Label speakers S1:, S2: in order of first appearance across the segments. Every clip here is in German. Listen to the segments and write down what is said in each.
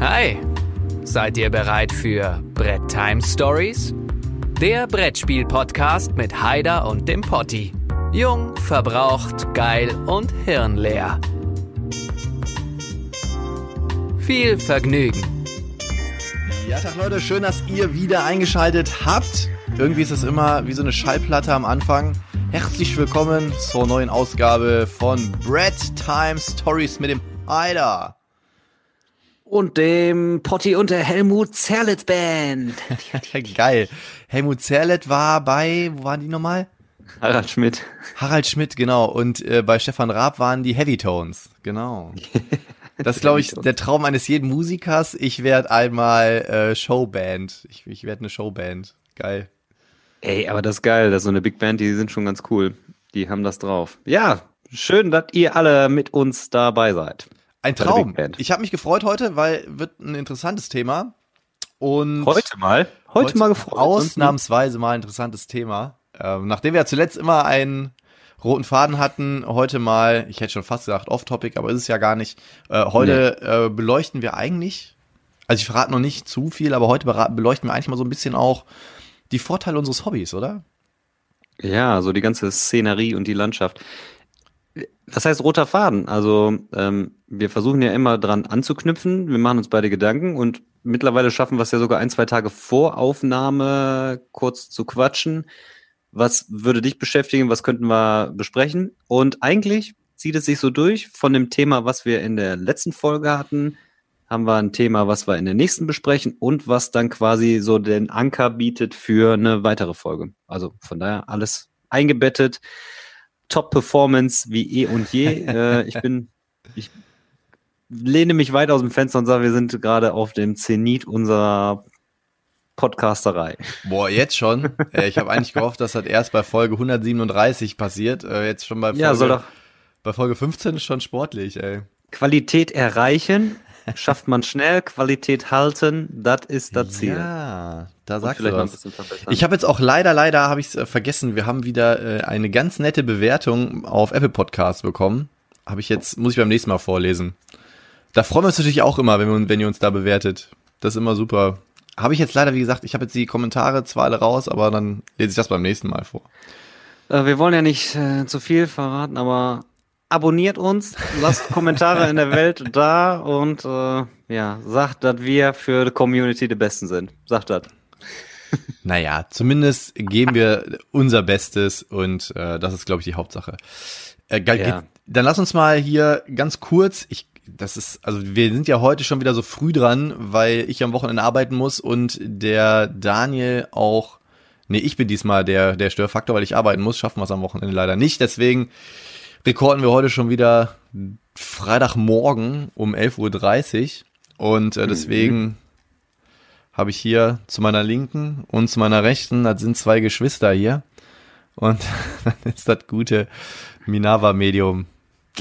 S1: Hi, seid ihr bereit für Brett Time Stories? Der Brettspiel-Podcast mit Haider und dem Potti. Jung, verbraucht, geil und hirnleer. Viel Vergnügen.
S2: Ja, Tag Leute, schön, dass ihr wieder eingeschaltet habt. Irgendwie ist es immer wie so eine Schallplatte am Anfang. Herzlich willkommen zur neuen Ausgabe von Brett Time Stories mit dem Haider.
S3: Und dem Potti und der Helmut Zerlitz Band.
S2: ja, geil. Helmut Zerlett war bei, wo waren die nochmal?
S4: Harald Schmidt.
S2: Harald Schmidt, genau. Und äh, bei Stefan Raab waren die Heavy Tones, genau. Das ist, glaube ich, der Traum eines jeden Musikers. Ich werde einmal äh, Showband. Ich, ich werde eine Showband. Geil.
S4: Ey, aber das ist geil. Das ist so eine Big Band, die sind schon ganz cool. Die haben das drauf. Ja, schön, dass ihr alle mit uns dabei seid.
S2: Ein Traum. Ich habe mich gefreut heute, weil wird ein interessantes Thema. Und
S4: heute mal,
S2: heute, heute mal gefreut. Ausnahmsweise mal ein interessantes Thema. Ähm, nachdem wir ja zuletzt immer einen roten Faden hatten, heute mal, ich hätte schon fast gesagt off-topic, aber ist es ja gar nicht. Äh, heute nee. äh, beleuchten wir eigentlich, also ich verrate noch nicht zu viel, aber heute beleuchten wir eigentlich mal so ein bisschen auch die Vorteile unseres Hobbys, oder?
S4: Ja, so die ganze Szenerie und die Landschaft. Was heißt roter Faden? Also ähm, wir versuchen ja immer dran anzuknüpfen. Wir machen uns beide Gedanken und mittlerweile schaffen wir es ja sogar ein, zwei Tage vor Aufnahme kurz zu quatschen. Was würde dich beschäftigen? Was könnten wir besprechen? Und eigentlich zieht es sich so durch von dem Thema, was wir in der letzten Folge hatten, haben wir ein Thema, was wir in der nächsten besprechen und was dann quasi so den Anker bietet für eine weitere Folge. Also von daher alles eingebettet. Top-Performance wie eh und je. äh, ich bin, ich lehne mich weit aus dem Fenster und sage, wir sind gerade auf dem Zenit unserer Podcasterei.
S2: Boah, jetzt schon? ich habe eigentlich gehofft, dass das erst bei Folge 137 passiert. Äh, jetzt schon bei Folge,
S4: ja, soll doch.
S2: bei Folge 15 ist schon sportlich, ey.
S4: Qualität erreichen, schafft man schnell, Qualität halten, das ist das Ziel.
S2: Ja, da sagst du was. Ich habe jetzt auch leider, leider habe ich es äh, vergessen. Wir haben wieder äh, eine ganz nette Bewertung auf Apple Podcasts bekommen. Habe ich jetzt, muss ich beim nächsten Mal vorlesen. Da freuen wir uns natürlich auch immer, wenn, wir, wenn ihr uns da bewertet. Das ist immer super. Habe ich jetzt leider, wie gesagt, ich habe jetzt die Kommentare zwar alle raus, aber dann lese ich das beim nächsten Mal vor.
S4: Äh, wir wollen ja nicht äh, zu viel verraten, aber abonniert uns, lasst Kommentare in der Welt da und äh, ja, sagt, dass wir für die Community die Besten sind. Sagt das.
S2: Naja, zumindest geben wir unser Bestes und äh, das ist, glaube ich, die Hauptsache. Äh, ja. Dann lass uns mal hier ganz kurz, ich das ist, also wir sind ja heute schon wieder so früh dran, weil ich am Wochenende arbeiten muss und der Daniel auch, nee, ich bin diesmal der, der Störfaktor, weil ich arbeiten muss, schaffen wir es am Wochenende leider nicht. Deswegen rekorden wir heute schon wieder Freitagmorgen um 11.30 Uhr und äh, deswegen mhm. habe ich hier zu meiner Linken und zu meiner Rechten, das sind zwei Geschwister hier und dann ist das gute Minava-Medium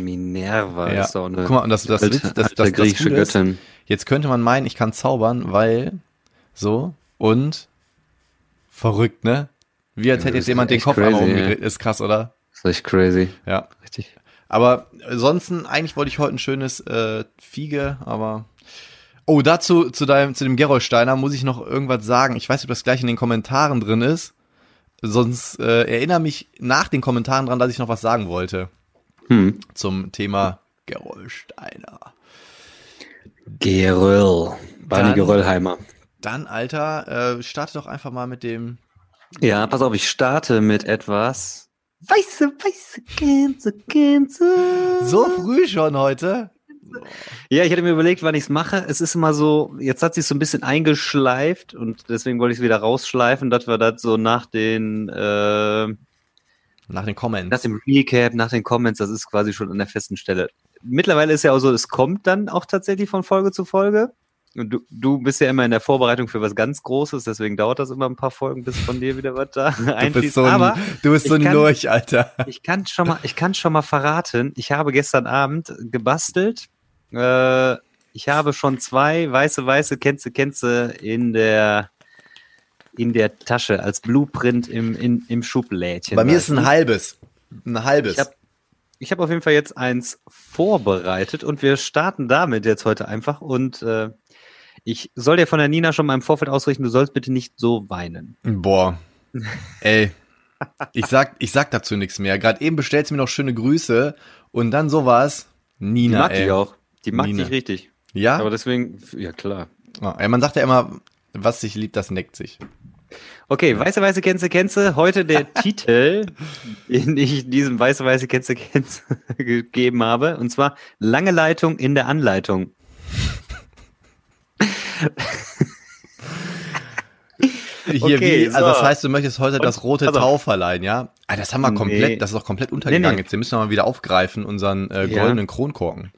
S4: Minerva
S2: ja. ist auch eine Guck mal, und das, das, alte, das, das, das, griechische das Göttin. Jetzt könnte man meinen, ich kann zaubern, weil so und verrückt, ne? Wie als hätte jetzt jemand den Kopf crazy, einmal umgedreht. Ja. Ist krass, oder?
S4: Das ist echt crazy.
S2: Ja. Richtig. Aber ansonsten, eigentlich wollte ich heute ein schönes äh, Fiege, aber. Oh, dazu, zu deinem, zu dem Gerolsteiner muss ich noch irgendwas sagen. Ich weiß nicht, ob das gleich in den Kommentaren drin ist. Sonst äh, erinnere mich nach den Kommentaren dran, dass ich noch was sagen wollte hm. zum Thema Geröllsteiner.
S4: Geröll. Barney Geröllheimer.
S2: Dann, Alter, äh, starte doch einfach mal mit dem.
S4: Ja, pass auf, ich starte mit etwas. Weiße, weiße Gänse, Gänse.
S2: So früh schon heute?
S4: Ja, ich hatte mir überlegt, wann ich es mache. Es ist immer so, jetzt hat sich so ein bisschen eingeschleift und deswegen wollte ich es wieder rausschleifen, dass wir das so nach den äh,
S2: nach den Comments.
S4: Nach dem Recap, nach den Comments, das ist quasi schon an der festen Stelle. Mittlerweile ist ja auch so, es kommt dann auch tatsächlich von Folge zu Folge. Und du, du bist ja immer in der Vorbereitung für was ganz Großes, deswegen dauert das immer ein paar Folgen, bis von dir wieder was da einfließt. Du bist so ein, Aber
S2: du bist so ein kann, Lurch, Alter.
S4: Ich kann schon mal, ich kann schon mal verraten, ich habe gestern Abend gebastelt. Äh, ich habe schon zwei weiße, weiße Känze, Känze in der in der Tasche als Blueprint im, in, im Schublädchen.
S2: Bei mir ist ein halbes. Ein halbes.
S4: Ich habe ich habe auf jeden Fall jetzt eins vorbereitet und wir starten damit jetzt heute einfach. Und äh, ich soll dir von der Nina schon mal im Vorfeld ausrichten, du sollst bitte nicht so weinen.
S2: Boah. Ey. Ich sag, ich sag dazu nichts mehr. Gerade eben bestellst du mir noch schöne Grüße und dann sowas. Nina,
S4: Die mag
S2: ey.
S4: dich auch. Die mag
S2: Nina.
S4: dich richtig.
S2: Ja?
S4: Aber deswegen, ja klar.
S2: Ah, ey, man sagt ja immer, was sich liebt, das neckt sich.
S4: Okay, weiße, weiße, Känze, Känze. Heute der Titel, den ich diesem weiße, weiße, Känze, Känze gegeben habe. Und zwar lange Leitung in der Anleitung.
S2: Hier,
S4: Okay,
S2: wie, also das
S4: so.
S2: heißt, du möchtest heute
S4: Und-
S2: das rote
S4: auf.
S2: Tau verleihen, ja? Ah, das haben wir
S4: Nee.
S2: komplett, das ist doch komplett untergegangen.
S4: Nee, nee.
S2: Jetzt müssen wir mal wieder aufgreifen, unseren äh,
S4: Ja.
S2: goldenen Kronkorken.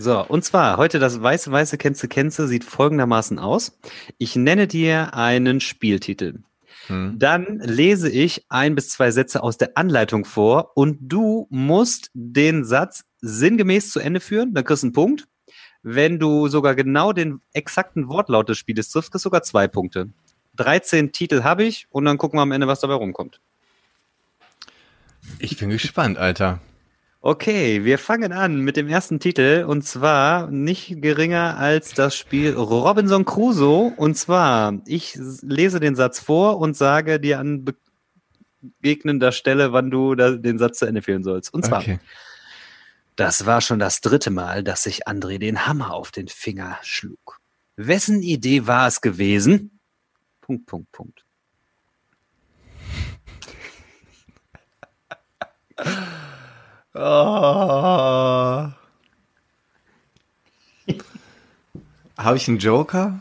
S4: So, und zwar heute das weiße, weiße, Känze, Känze sieht folgendermaßen aus. Ich nenne dir einen Spieltitel.
S2: Hm.
S4: Dann lese ich ein bis zwei Sätze aus der Anleitung vor und du musst den Satz sinngemäß zu Ende führen, dann kriegst du einen Punkt. Wenn du sogar genau den exakten Wortlaut des Spieles triffst, kriegst du sogar zwei Punkte. 13 Titel habe ich und dann gucken wir am Ende, was dabei rumkommt.
S2: Ich bin gespannt, Alter.
S4: Okay, wir fangen an mit dem ersten Titel und zwar nicht geringer als das Spiel Robinson Crusoe. Und zwar, ich lese den Satz vor und sage dir an begegnender Stelle, wann du den Satz zu Ende führen sollst. Und zwar,
S2: Okay.
S4: das war schon das dritte Mal, dass sich André den Hammer auf den Finger schlug. Wessen Idee war es gewesen? Punkt, Punkt, Punkt.
S2: Oh. Habe ich einen Joker?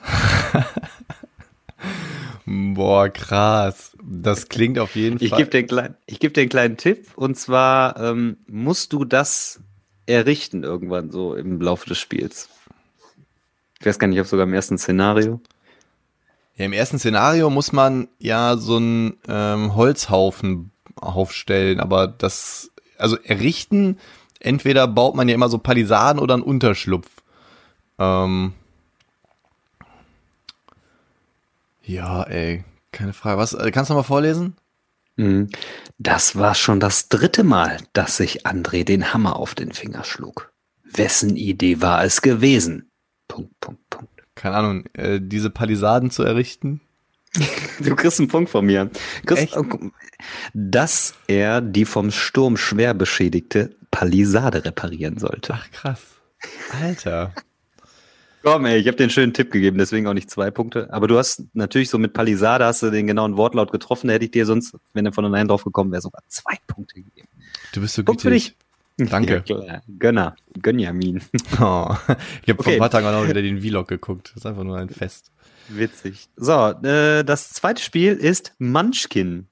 S2: Boah, krass. Das klingt auf jeden
S4: Ich
S2: Fall.
S4: gebe dir, kleinen- ich geb dir einen kleinen Tipp und zwar ähm, musst du das errichten irgendwann so im Laufe des Spiels. Ich weiß gar nicht, ob sogar im ersten Szenario.
S2: Ja, Im ersten Szenario muss man ja so einen ähm, Holzhaufen aufstellen, aber das, also errichten, entweder baut man ja immer so Palisaden oder einen Unterschlupf. Ähm, ja, ey, keine Frage. Was, äh, kannst du mal vorlesen?
S4: Mhm. Das war schon das dritte Mal, dass sich André den Hammer auf den Finger schlug. Wessen Idee war es gewesen? Punkt, Punkt, Punkt.
S2: Keine Ahnung, äh, diese Palisaden zu errichten?
S4: Du kriegst einen Punkt von mir. Kriegst,
S2: Echt?
S4: dass er die vom Sturm schwer beschädigte Palisade reparieren sollte.
S2: Ach, krass. Alter.
S4: Komm, ey, ich habe dir einen schönen Tipp gegeben, deswegen auch nicht zwei Punkte. Aber du hast natürlich so mit Palisade hast du den genauen Wortlaut getroffen. Da hätte ich dir sonst, wenn du von allein drauf gekommen wäre, sogar zwei Punkte gegeben.
S2: Du bist so
S4: Punkt für
S2: gütig.
S4: dich.
S2: Danke.
S4: Ja. Gönner. Gönjamin.
S2: Oh. Ich habe vor
S4: Okay.
S2: ein paar Tagen auch noch wieder den Vlog geguckt. Das ist einfach nur ein Fest.
S4: Witzig. So, äh, das zweite Spiel ist Munchkin.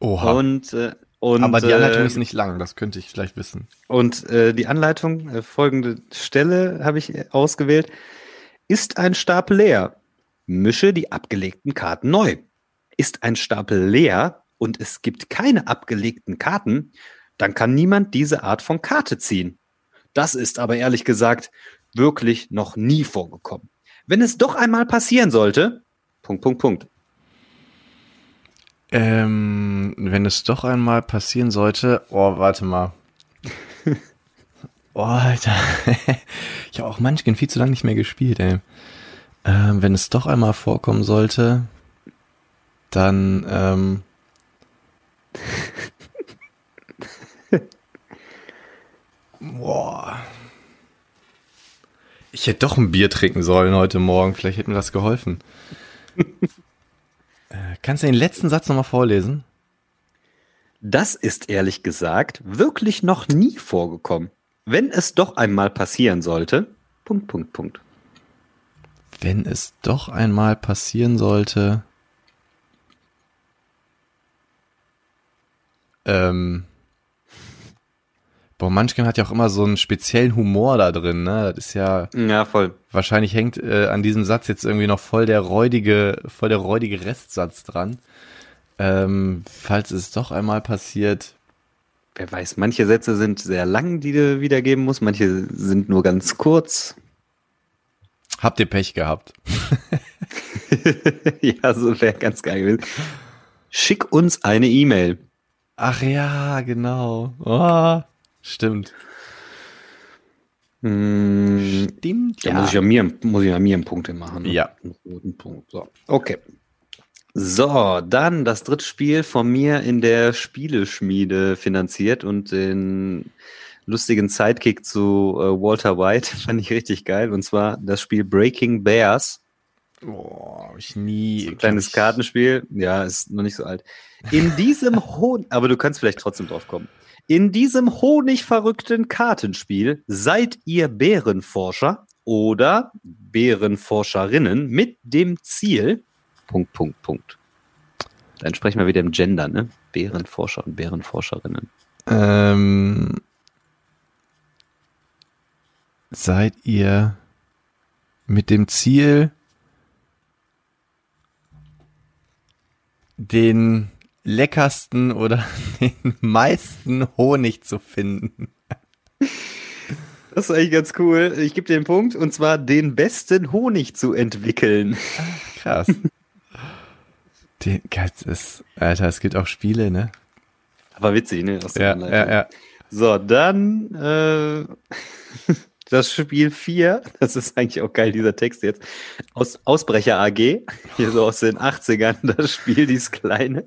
S2: Oha.
S4: Und, äh, und,
S2: Aber die Anleitung
S4: äh,
S2: ist nicht lang, das könnte ich vielleicht wissen.
S4: Und äh, die Anleitung, äh, folgende Stelle habe ich äh, ausgewählt. Ist ein Stapel leer? Mische die abgelegten Karten neu. Ist ein Stapel leer und es gibt keine abgelegten Karten, dann kann niemand diese Art von Karte ziehen. Das ist aber ehrlich gesagt wirklich noch nie vorgekommen. Wenn es doch einmal passieren sollte, Punkt, Punkt, Punkt.
S2: Ähm, wenn es doch einmal passieren sollte, oh, warte mal. Oh, Alter. ich habe auch Munchkin viel zu lange nicht mehr gespielt, ey. Ähm, wenn es doch einmal vorkommen sollte, dann, ähm, Boah. Ich hätte doch ein Bier trinken sollen heute Morgen. Vielleicht hätte mir das geholfen. äh, kannst du den letzten Satz nochmal vorlesen?
S4: Das ist ehrlich gesagt wirklich noch nie vorgekommen. Wenn es doch einmal passieren sollte, Punkt, Punkt, Punkt.
S2: Wenn es doch einmal passieren sollte. Ähm. Boah, Munchkin hat ja auch immer so einen speziellen Humor da drin, ne? Das ist ja,
S4: Ja, voll.
S2: wahrscheinlich hängt äh, an diesem Satz jetzt irgendwie noch voll der räudige, voll der räudige Restsatz dran. Ähm, falls es doch einmal passiert.
S4: Wer weiß, manche Sätze sind sehr lang, die du wiedergeben musst, manche sind nur ganz kurz.
S2: Habt ihr Pech gehabt?
S4: ja, so wäre ganz geil gewesen. Schick uns eine E-Mail.
S2: Ach ja, genau. Oh, Stimmt.
S4: Hm,
S2: Stimmt,
S4: Da muss ich ja mir, muss ich ja mir einen Punkt machen. ne?
S2: Ja.
S4: Einen roten Punkt. So. Okay. So, dann das dritte Spiel von mir in der Spieleschmiede finanziert und den lustigen Sidekick zu äh, Walter White fand ich richtig geil. Und zwar das Spiel Breaking Bears.
S2: Boah, hab ich nie.
S4: So ein kleines Kartenspiel. Ja, ist noch nicht so alt. In diesem Hohn, aber du kannst vielleicht trotzdem drauf kommen. In diesem honigverrückten Kartenspiel seid ihr Bärenforscher oder Bärenforscherinnen mit dem Ziel. Punkt, Punkt, Punkt. Dann sprechen wir wieder im Gender, ne? Bärenforscher und Bärenforscherinnen.
S2: Ähm, seid ihr mit dem Ziel, den leckersten oder den meisten Honig zu finden?
S4: Das ist eigentlich ganz cool. Ich gebe dir den Punkt, und zwar den besten Honig zu entwickeln.
S2: Krass. Den, das ist, Alter, es gibt auch Spiele, ne?
S4: Aber witzig, ne?
S2: Ja, ja, ja.
S4: So, dann äh, das Spiel 4. Das ist eigentlich auch geil, dieser Text jetzt. Aus Ausbrecher AG, hier so aus den 80ern, das Spiel, dieses kleine.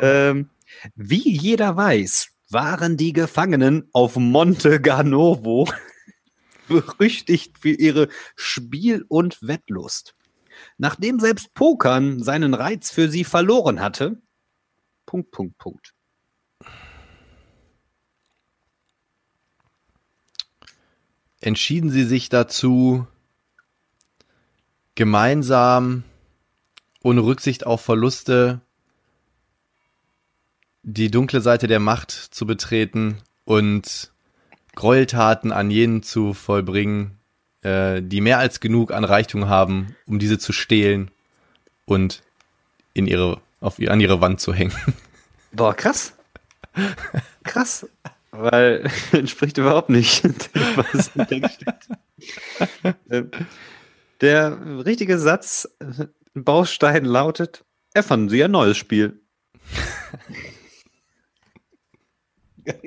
S4: Ähm, wie jeder weiß, waren die Gefangenen auf Monte Ganovo berüchtigt für ihre Spiel- und Wettlust. Nachdem selbst Pokern seinen Reiz für sie verloren hatte. Punkt, Punkt, Punkt.
S2: Entschieden sie sich dazu, gemeinsam, ohne Rücksicht auf Verluste, die dunkle Seite der Macht zu betreten und Gräueltaten an jenen zu vollbringen, äh, die mehr als genug an Reichtum haben, um diese zu stehlen und in ihre, auf, an ihre Wand zu hängen.
S4: Boah, krass. Krass. Weil entspricht überhaupt nicht dem, was im Text steht. Ähm, Der richtige Satz, äh, Baustein lautet, erfanden Sie ein neues Spiel.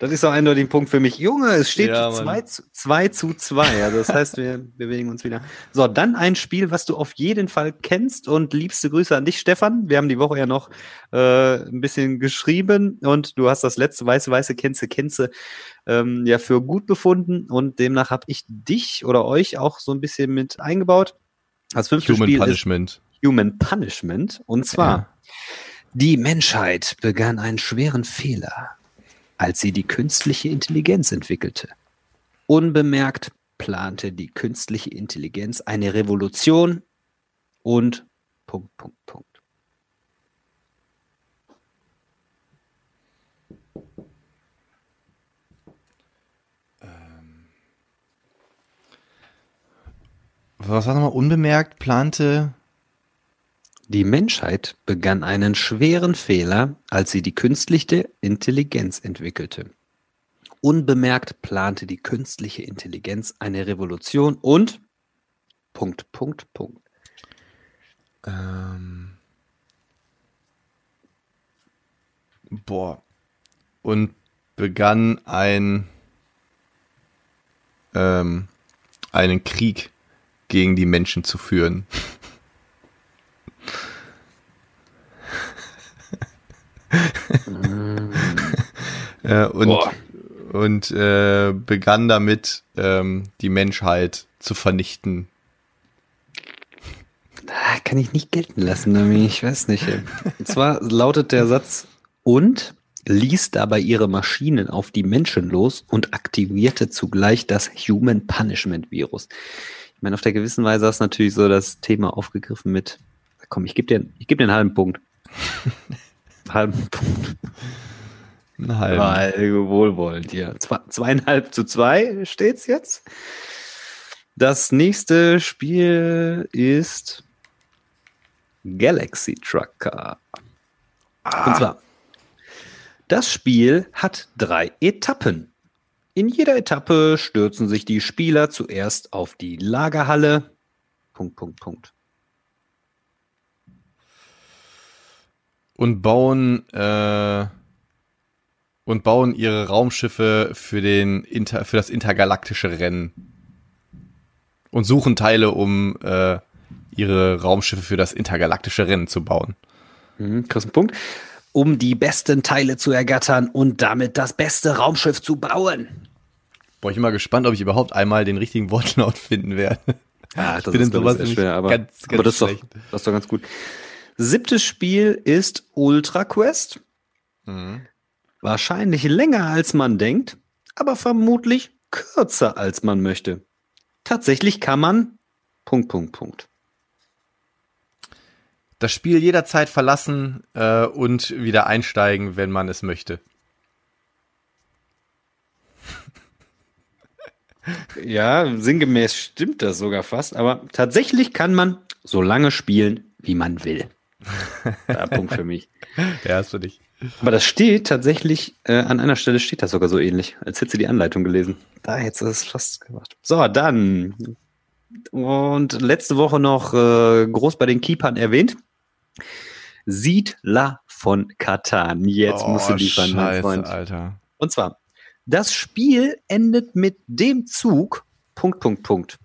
S4: Das ist doch eindeutig ein Punkt für mich. Junge, es steht
S2: Ja, Mann.
S4: 2 zu 2 zu 2. Also das heißt, wir bewegen uns wieder. So, dann ein Spiel, was du auf jeden Fall kennst und liebste Grüße an dich, Stefan. Wir haben die Woche ja noch äh, ein bisschen geschrieben und du hast das letzte weiße, weiße Kenze, Kenze ähm, ja für gut befunden und demnach habe ich dich oder euch auch so ein bisschen mit eingebaut. Das fünfte
S2: Human
S4: Spiel
S2: Punishment.
S4: ist Human Punishment und zwar
S2: Ja.
S4: die Menschheit begann einen schweren Fehler, als sie die künstliche Intelligenz entwickelte. Unbemerkt plante die künstliche Intelligenz eine Revolution und Punkt, Punkt, Punkt.
S2: Was war nochmal unbemerkt plante?
S4: Die Menschheit begann einen schweren Fehler, als sie die künstliche Intelligenz entwickelte. Unbemerkt plante die künstliche Intelligenz eine Revolution und Punkt, Punkt, Punkt.
S2: Ähm, boah. Und begann ein ähm, einen Krieg gegen die Menschen zu führen. äh, und
S4: Boah.
S2: und äh, begann damit, ähm, die Menschheit zu vernichten.
S4: Kann ich nicht gelten lassen, Nami. ich weiß nicht. Und zwar lautet der Satz und ließ dabei ihre Maschinen auf die Menschen los und aktivierte zugleich das Human Punishment Virus. Ich meine, auf der gewissen Weise hast du natürlich so das Thema aufgegriffen mit, komm, ich gebe dir, ich geb dir einen halben Punkt. halben Punkt.
S2: Einen halben.
S4: Weil wohlwollend, ja. Zwei, zweieinhalb zu zwei steht's jetzt. Das nächste Spiel ist Galaxy Trucker. Und zwar, das Spiel hat drei Etappen. In jeder Etappe stürzen sich die Spieler zuerst auf die Lagerhalle. Punkt, Punkt, Punkt.
S2: Und bauen äh, und bauen ihre Raumschiffe für den Inter für das intergalaktische Rennen und suchen Teile, um äh, ihre Raumschiffe für das intergalaktische Rennen zu bauen.
S5: Mhm, kriegst einen Punkt. Um die besten Teile zu ergattern und damit das beste Raumschiff zu bauen.
S2: Boah, ich bin mal gespannt, ob ich überhaupt einmal den richtigen Wortlaut finden werde.
S4: Ja, das
S2: ich bin
S4: ist
S2: sowas
S4: schwer, aber,
S2: ganz, ganz
S4: aber das, ist doch, das ist doch ganz gut. Siebtes Spiel ist Ultra Quest.
S2: Mhm.
S4: Wahrscheinlich länger als man denkt, aber vermutlich kürzer als man möchte. Tatsächlich kann man Punkt, Punkt, Punkt.
S2: Das Spiel jederzeit verlassen äh, und wieder einsteigen, wenn man es möchte.
S4: Ja, sinngemäß stimmt das sogar fast, aber tatsächlich kann man so lange spielen, wie man will. Da Punkt für mich.
S2: Ja, ist für dich.
S4: Aber das steht tatsächlich, äh, an einer Stelle steht das sogar so ähnlich, als hätte sie die Anleitung gelesen. Da hätte sie es fast gemacht. So, dann. Und letzte Woche noch äh, groß bei den Keepern erwähnt. Siedler von Katan. Jetzt musst du liefern, mein
S2: Oh,
S4: Freund.
S2: Alter.
S4: Und zwar, das Spiel endet mit dem Zug, Punkt, Punkt, Punkt.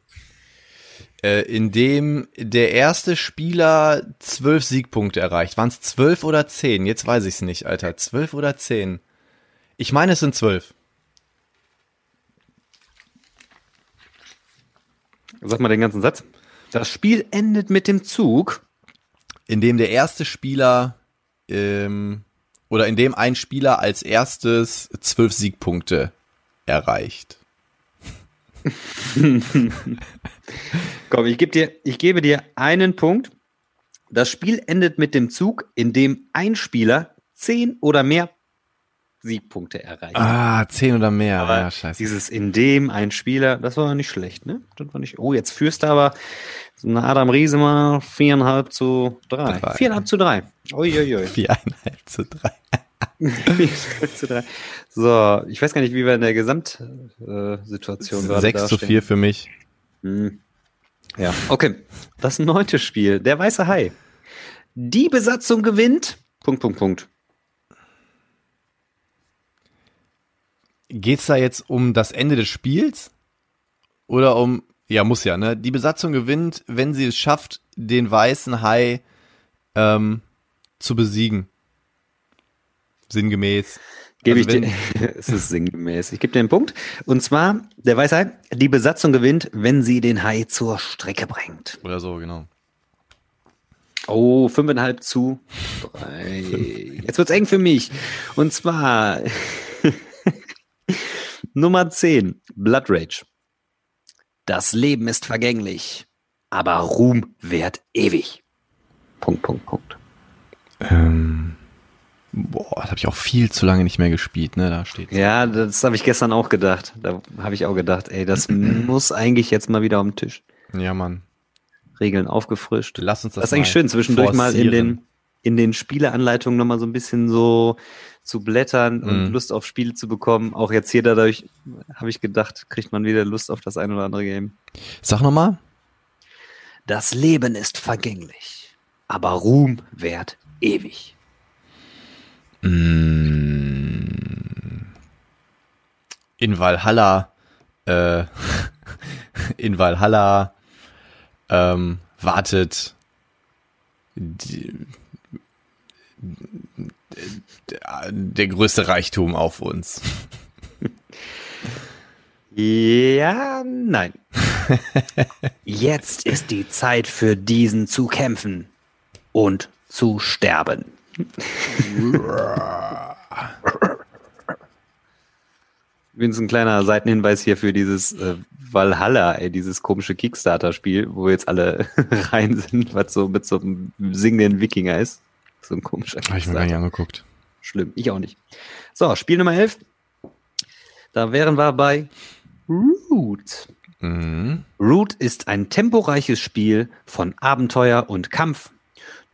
S2: Äh, in dem der erste Spieler zwölf Siegpunkte erreicht. Waren es zwölf oder zehn? Jetzt weiß ich es nicht, Alter. Zwölf oder zehn? Ich meine, es sind zwölf.
S4: Sag mal den ganzen Satz. Das Spiel endet mit dem Zug.
S2: In dem der erste Spieler ähm, oder in dem ein Spieler als erstes zwölf Siegpunkte erreicht.
S4: Komm, ich, geb dir, ich gebe dir einen Punkt. Das Spiel endet mit dem Zug, in dem ein Spieler zehn oder mehr Siegpunkte erreicht.
S2: Ah, zehn oder mehr.
S4: Aber
S2: ja, scheiße.
S4: Dieses in dem ein Spieler, das war nicht schlecht, ne? Das war nicht. Oh, jetzt führst du aber so eine Adam Riese mal viereinhalb zu drei.
S2: Drei.
S4: Viereinhalb zu drei. Uiuiui.
S2: Viereinhalb zu drei.
S4: Viereinhalb zu drei. So, ich weiß gar nicht, wie wir in der Gesamtsituation gerade
S2: Sechs zu
S4: dastehen.
S2: vier für mich.
S4: Hm. Ja, okay. Das neunte Spiel, der weiße Hai. Die Besatzung gewinnt. Punkt, Punkt, Punkt.
S2: Geht's da jetzt um das Ende des Spiels? Oder um, ja, muss ja, ne? Die Besatzung gewinnt, wenn sie es schafft, den weißen Hai ähm, zu besiegen. Sinngemäß.
S4: Gebe
S2: Also
S4: ich dir. es ist sinngemäß. Ich gebe dir einen Punkt. Und zwar, der weiße Hai, die Besatzung gewinnt, wenn sie den Hai zur Strecke bringt.
S2: Oder so, genau.
S4: Oh, fünfeinhalb zu drei. Jetzt wird's eng für mich. Und zwar Nummer 10, Blood Rage. Das Leben ist vergänglich, aber Ruhm währt ewig. Punkt, Punkt, Punkt.
S2: Ähm, boah, das habe ich auch viel zu lange nicht mehr gespielt, ne? Da steht.
S4: Ja, das habe ich gestern auch gedacht. Da habe ich auch gedacht, ey, das muss eigentlich jetzt mal wieder auf den Tisch.
S2: Ja, Mann.
S4: Regeln aufgefrischt.
S2: Lass uns das
S4: Das ist eigentlich schön, zwischendurch mal in
S2: forcieren.
S4: den, in den Spieleanleitungen nochmal so ein bisschen so zu blättern und
S2: Mhm.
S4: Lust auf Spiele zu bekommen. Auch jetzt hier dadurch, habe ich gedacht, kriegt man wieder Lust auf das ein oder andere Game.
S2: Sag nochmal.
S5: Das Leben ist vergänglich, aber Ruhm währt ewig.
S2: Mm. In Valhalla, äh, in Valhalla ähm, wartet die, der, der größte Reichtum auf uns.
S4: Ja, nein.
S5: Jetzt ist die Zeit für diesen zu kämpfen und zu sterben.
S4: Übrigens ein kleiner Seitenhinweis hier für dieses äh, Valhalla, ey, dieses komische Kickstarter-Spiel, wo jetzt alle rein sind, was so mit so einem singenden Wikinger ist. So ein komischer
S2: Habe ich mir gar nicht angeguckt.
S4: Schlimm, ich auch nicht. So, Spiel Nummer 11. Da wären wir bei Root.
S2: Mhm.
S4: Root ist ein temporeiches Spiel von Abenteuer und Kampf.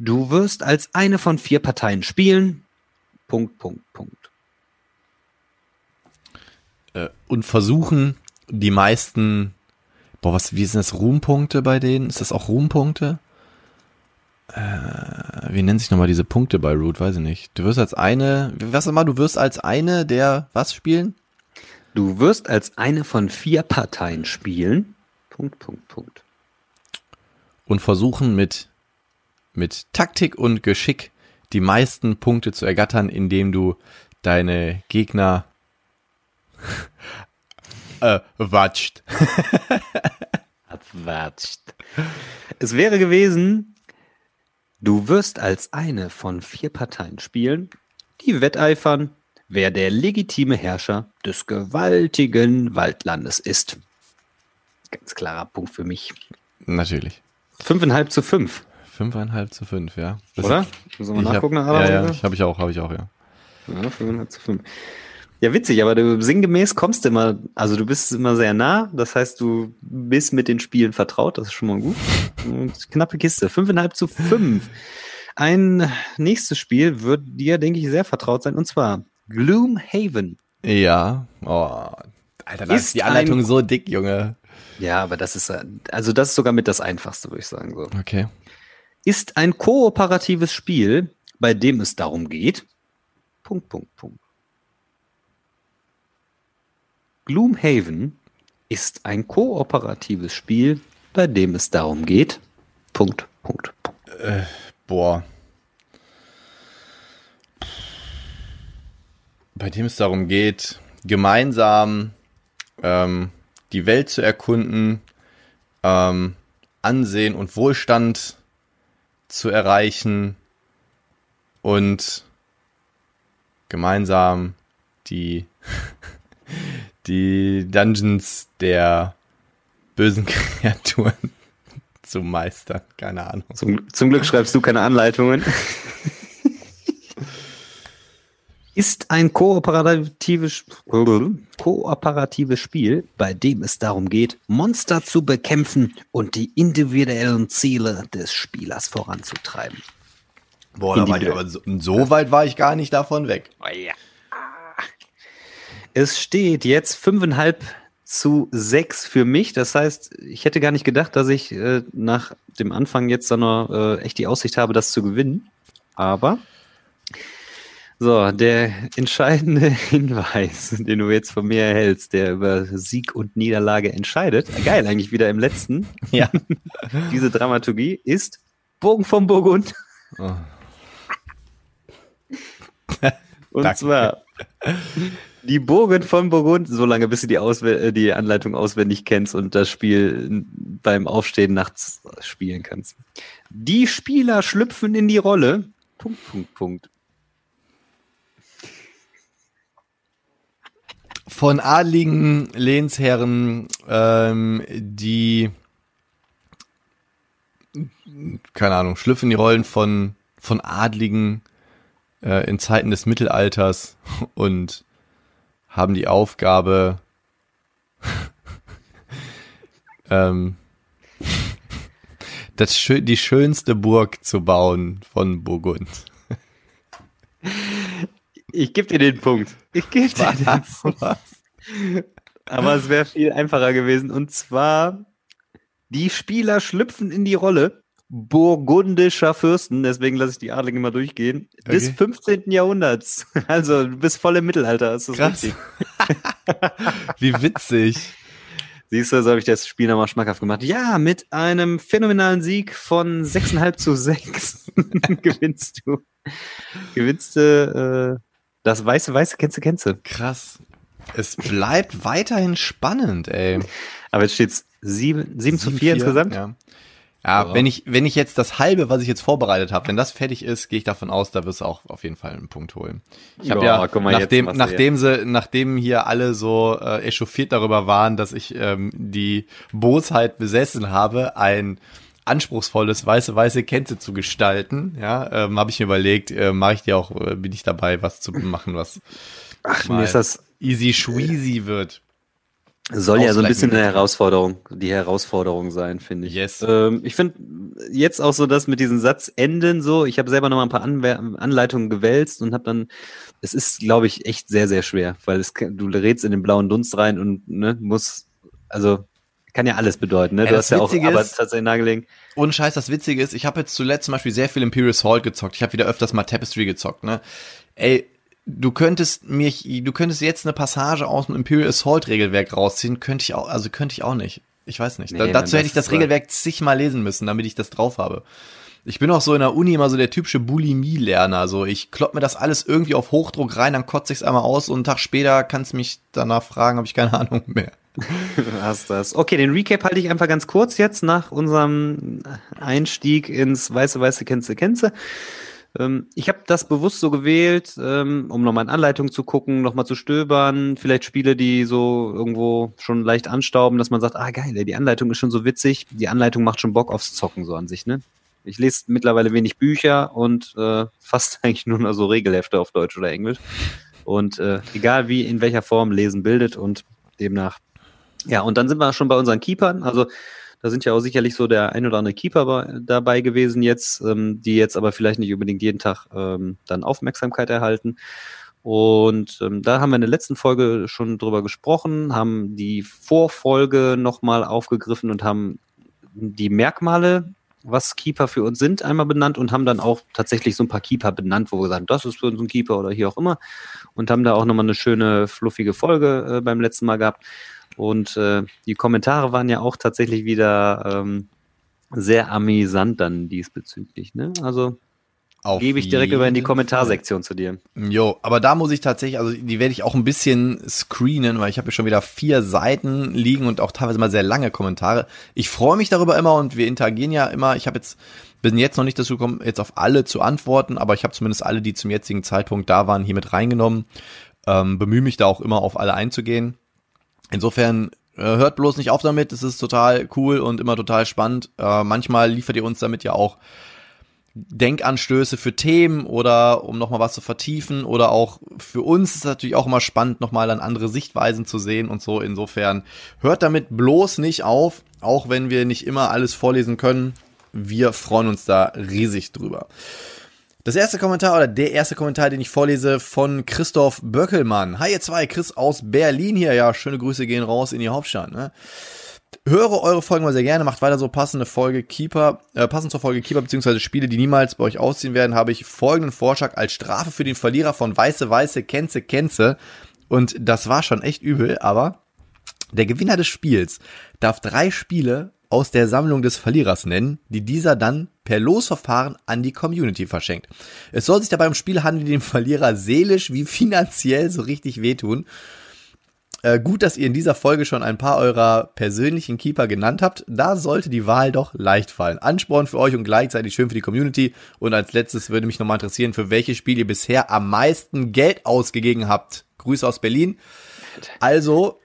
S4: Du wirst als eine von vier Parteien spielen. Punkt, Punkt, Punkt.
S2: Äh, und versuchen die meisten, boah, was, wie sind das Ruhmpunkte bei denen? Ist das auch Ruhmpunkte? Äh, wie nennen sich nochmal diese Punkte bei Root? Weiß ich nicht. Du wirst als eine, was immer, du wirst als eine der was spielen?
S4: Du wirst als eine von vier Parteien spielen. Punkt, Punkt, Punkt.
S2: Und versuchen mit, mit Taktik und Geschick die meisten Punkte zu ergattern, indem du deine Gegner äh, watscht.
S4: Abwatscht. Es wäre gewesen, du wirst als eine von vier Parteien spielen, die wetteifern, wer der legitime Herrscher des gewaltigen Waldlandes ist. Ganz klarer Punkt für mich.
S2: Natürlich.
S4: Fünfeinhalb zu fünf.
S2: Fünfeinhalb zu fünf, ja.
S4: Das Oder? Müssen wir nachgucken
S2: hab, nach Ja, ja, habe ich auch, habe ich auch, ja.
S4: Ja, fünfeinhalb zu fünf. Ja, witzig, aber du sinngemäß kommst immer, also du bist immer sehr nah, das heißt, du bist mit den Spielen vertraut, das ist schon mal gut. Und knappe Kiste, fünfeinhalb zu fünf. Ein nächstes Spiel wird dir, denke ich, sehr vertraut sein, und zwar Gloomhaven.
S2: Ja, oh, Alter, da ist, ist die Anleitung ein, so dick, Junge.
S4: Ja, aber das ist, also das ist sogar mit das Einfachste, würde ich sagen. So.
S2: Okay.
S4: Ist ein kooperatives Spiel, bei dem es darum geht, Punkt, Punkt, Punkt. Gloomhaven ist ein kooperatives Spiel, bei dem es darum geht. Punkt, Punkt, Punkt.
S2: Äh, boah. Bei dem es darum geht, gemeinsam ähm, die Welt zu erkunden, ähm, Ansehen und Wohlstand zu erreichen und gemeinsam die die Dungeons der bösen Kreaturen zu meistern. Keine Ahnung.
S4: Zum, zum Glück schreibst du keine Anleitungen. ist ein kooperatives, kooperatives Spiel, bei dem es darum geht, Monster zu bekämpfen und die individuellen Ziele des Spielers voranzutreiben.
S2: Boah, da war ich aber so, so, weit war ich gar nicht davon weg.
S4: Oh ja. Es steht jetzt fünfeinhalb zu sechs für mich. Das heißt, ich hätte gar nicht gedacht, dass ich äh, nach dem Anfang jetzt dann noch äh, echt die Aussicht habe, das zu gewinnen. Aber so, der entscheidende Hinweis, den du jetzt von mir erhältst, der über Sieg und Niederlage entscheidet, geil eigentlich wieder im letzten,
S2: ja.
S4: diese Dramaturgie ist Bogen vom Burgund. Oh. und Danke. zwar die Burgen von Burgund, so lange bis du die, Ausw äh, die Anleitung auswendig kennst und das Spiel beim Aufstehen nachts spielen kannst. Die Spieler schlüpfen in die Rolle. Punkt, Punkt, Punkt.
S2: Von adligen Lehnsherren, ähm, die, keine Ahnung, schlüpfen die Rollen von, von Adligen äh, in Zeiten des Mittelalters und haben die Aufgabe, ähm, das, die schönste Burg zu bauen von Burgund.
S4: Ich gebe dir den Punkt. Ich gebe dir den Punkt. Aber es wäre viel einfacher gewesen. Und zwar, die Spieler schlüpfen in die Rolle burgundischer Fürsten, deswegen lasse ich die Adligen immer durchgehen, okay. des 15. Jahrhunderts. Also du bist voll im Mittelalter, ist das
S2: Krass. richtig. Wie witzig.
S4: Siehst du, so habe ich das Spiel nochmal schmackhaft gemacht. Ja, mit einem phänomenalen Sieg von 6,5 zu 6 gewinnst du. Gewinnst du äh, das weiße, weiße, kennst du, kennst du.
S2: Krass. Es bleibt weiterhin spannend, ey.
S4: Aber jetzt steht's 7, 7 zu 4, 4 insgesamt.
S2: Ja. Ja, ja, wenn ich wenn ich jetzt das halbe, was ich jetzt vorbereitet habe, wenn das fertig ist, gehe ich davon aus, da wirst du auch auf jeden Fall einen Punkt holen. Ich habe ja, mal, nachdem nachdem sie nachdem hier alle so äh, echauffiert darüber waren, dass ich ähm, die Bosheit besessen habe, ein anspruchsvolles weiße weiße Kente zu gestalten, ja, ähm, habe ich mir überlegt, äh, mache ich dir auch äh, bin ich dabei, was zu machen, was
S4: Ach, mir ist das
S2: easy schweezy wird.
S4: Soll ja so ein bisschen eine Herausforderung, die Herausforderung sein, finde ich.
S2: Yes.
S4: Ähm, ich finde jetzt auch so, dass mit diesem Satz enden so, ich habe selber noch mal ein paar Anwer Anleitungen gewälzt und habe dann, es ist, glaube ich, echt sehr, sehr schwer, weil es, du rätst in den blauen Dunst rein und ne, muss, also kann ja alles bedeuten, ne? Du
S2: das
S4: hast ja auch
S2: Witzige
S4: aber
S2: ist-
S4: tatsächlich nahegelegt.
S2: Ohne Scheiß, das Witzige ist, ich habe jetzt zuletzt zum Beispiel sehr viel Imperial Salt gezockt. Ich habe wieder öfters mal Tapestry gezockt, ne? Ey, du könntest mich, du könntest jetzt eine Passage aus dem Imperial Assault Regelwerk rausziehen, könnte ich auch, also könnte ich auch nicht. Ich weiß nicht. da,
S4: Nee,
S2: dazu
S4: man,
S2: hätte ich
S4: das ist,
S2: Regelwerk zigmal lesen müssen, damit ich das drauf habe. Ich bin auch so in der Uni immer so der typische Bulimie-Lerner. So, ich klopp mir das alles irgendwie auf Hochdruck rein, dann kotze ich's einmal aus und einen Tag später kannst du mich danach fragen, habe ich keine Ahnung mehr.
S4: Hast das. Okay, den Recap halte ich einfach ganz kurz jetzt nach unserem Einstieg ins Weiße, Weiße, Kennze, Kennze. Ähm, ich habe das bewusst so gewählt, ähm, um nochmal in Anleitung zu gucken, nochmal zu stöbern. Vielleicht Spiele, die so irgendwo schon leicht anstauben, dass man sagt, ah geil, die Anleitung ist schon so witzig. Die Anleitung macht schon Bock aufs Zocken so an sich, ne? Ich lese mittlerweile wenig Bücher und äh, fast eigentlich nur noch so Regelhefte auf Deutsch oder Englisch. Und äh, egal wie, in welcher Form Lesen bildet und demnach ja, und dann sind wir schon bei unseren Keepern. Also da sind ja auch sicherlich so der ein oder andere Keeper bei- dabei gewesen jetzt, ähm, die jetzt aber vielleicht nicht unbedingt jeden Tag ähm, dann Aufmerksamkeit erhalten. Und ähm, da haben wir in der letzten Folge schon drüber gesprochen, haben die Vorfolge nochmal aufgegriffen und haben die Merkmale, was Keeper für uns sind, einmal benannt und haben dann auch tatsächlich so ein paar Keeper benannt, wo wir sagen, das ist für uns ein Keeper oder hier auch immer. Und haben da auch nochmal eine schöne, fluffige Folge äh, beim letzten Mal gehabt. Und äh, die Kommentare waren ja auch tatsächlich wieder ähm, sehr amüsant dann diesbezüglich. Ne? Also
S2: Auf
S4: gebe ich direkt über in die Kommentarsektion zu dir.
S2: Jo, aber da muss ich tatsächlich, also die werde ich auch ein bisschen screenen, weil ich habe hier schon wieder vier Seiten liegen und auch teilweise mal sehr lange Kommentare. Ich freue mich darüber immer und wir interagieren ja immer. Ich habe jetzt bin jetzt noch nicht dazu gekommen, jetzt auf alle zu antworten, aber ich habe zumindest alle, die zum jetzigen Zeitpunkt da waren, hier mit reingenommen. Ähm, bemühe mich da auch immer auf alle einzugehen. Insofern äh, hört bloß nicht auf damit, es ist total cool und immer total spannend. Äh, manchmal liefert ihr uns damit ja auch Denkanstöße für Themen oder um nochmal was zu vertiefen oder auch für uns ist natürlich auch immer spannend, nochmal an andere Sichtweisen zu sehen und so. Insofern hört damit bloß nicht auf, auch wenn wir nicht immer alles vorlesen können. Wir freuen uns da riesig drüber. Das erste Kommentar oder der erste Kommentar, den ich vorlese von Christoph Böckelmann. Hi ihr zwei, Chris aus Berlin hier. Ja, schöne Grüße gehen raus in die Hauptstadt. Ne? Höre eure Folgen mal sehr gerne, macht weiter so passende Folge Keeper, äh, passend zur Folge Keeper beziehungsweise Spiele, die niemals bei euch ausziehen werden, habe ich folgenden Vorschlag als Strafe für den Verlierer von Weiße Weiße Kenze Kenze. Und das war schon echt übel, aber der Gewinner des Spiels darf drei Spiele aus der Sammlung des Verlierers nennen, die dieser dann per Losverfahren an die Community verschenkt. Es soll sich dabei um Spiele handeln, die dem Verlierer seelisch wie finanziell so richtig wehtun. Äh, gut, dass ihr in dieser Folge schon ein paar eurer persönlichen Keeper genannt habt. Da sollte die Wahl doch leicht fallen. Ansporn für euch und gleichzeitig schön für die Community. Und als letztes würde mich nochmal interessieren, für welches Spiel ihr bisher am meisten Geld ausgegeben habt. Grüße aus Berlin. Also,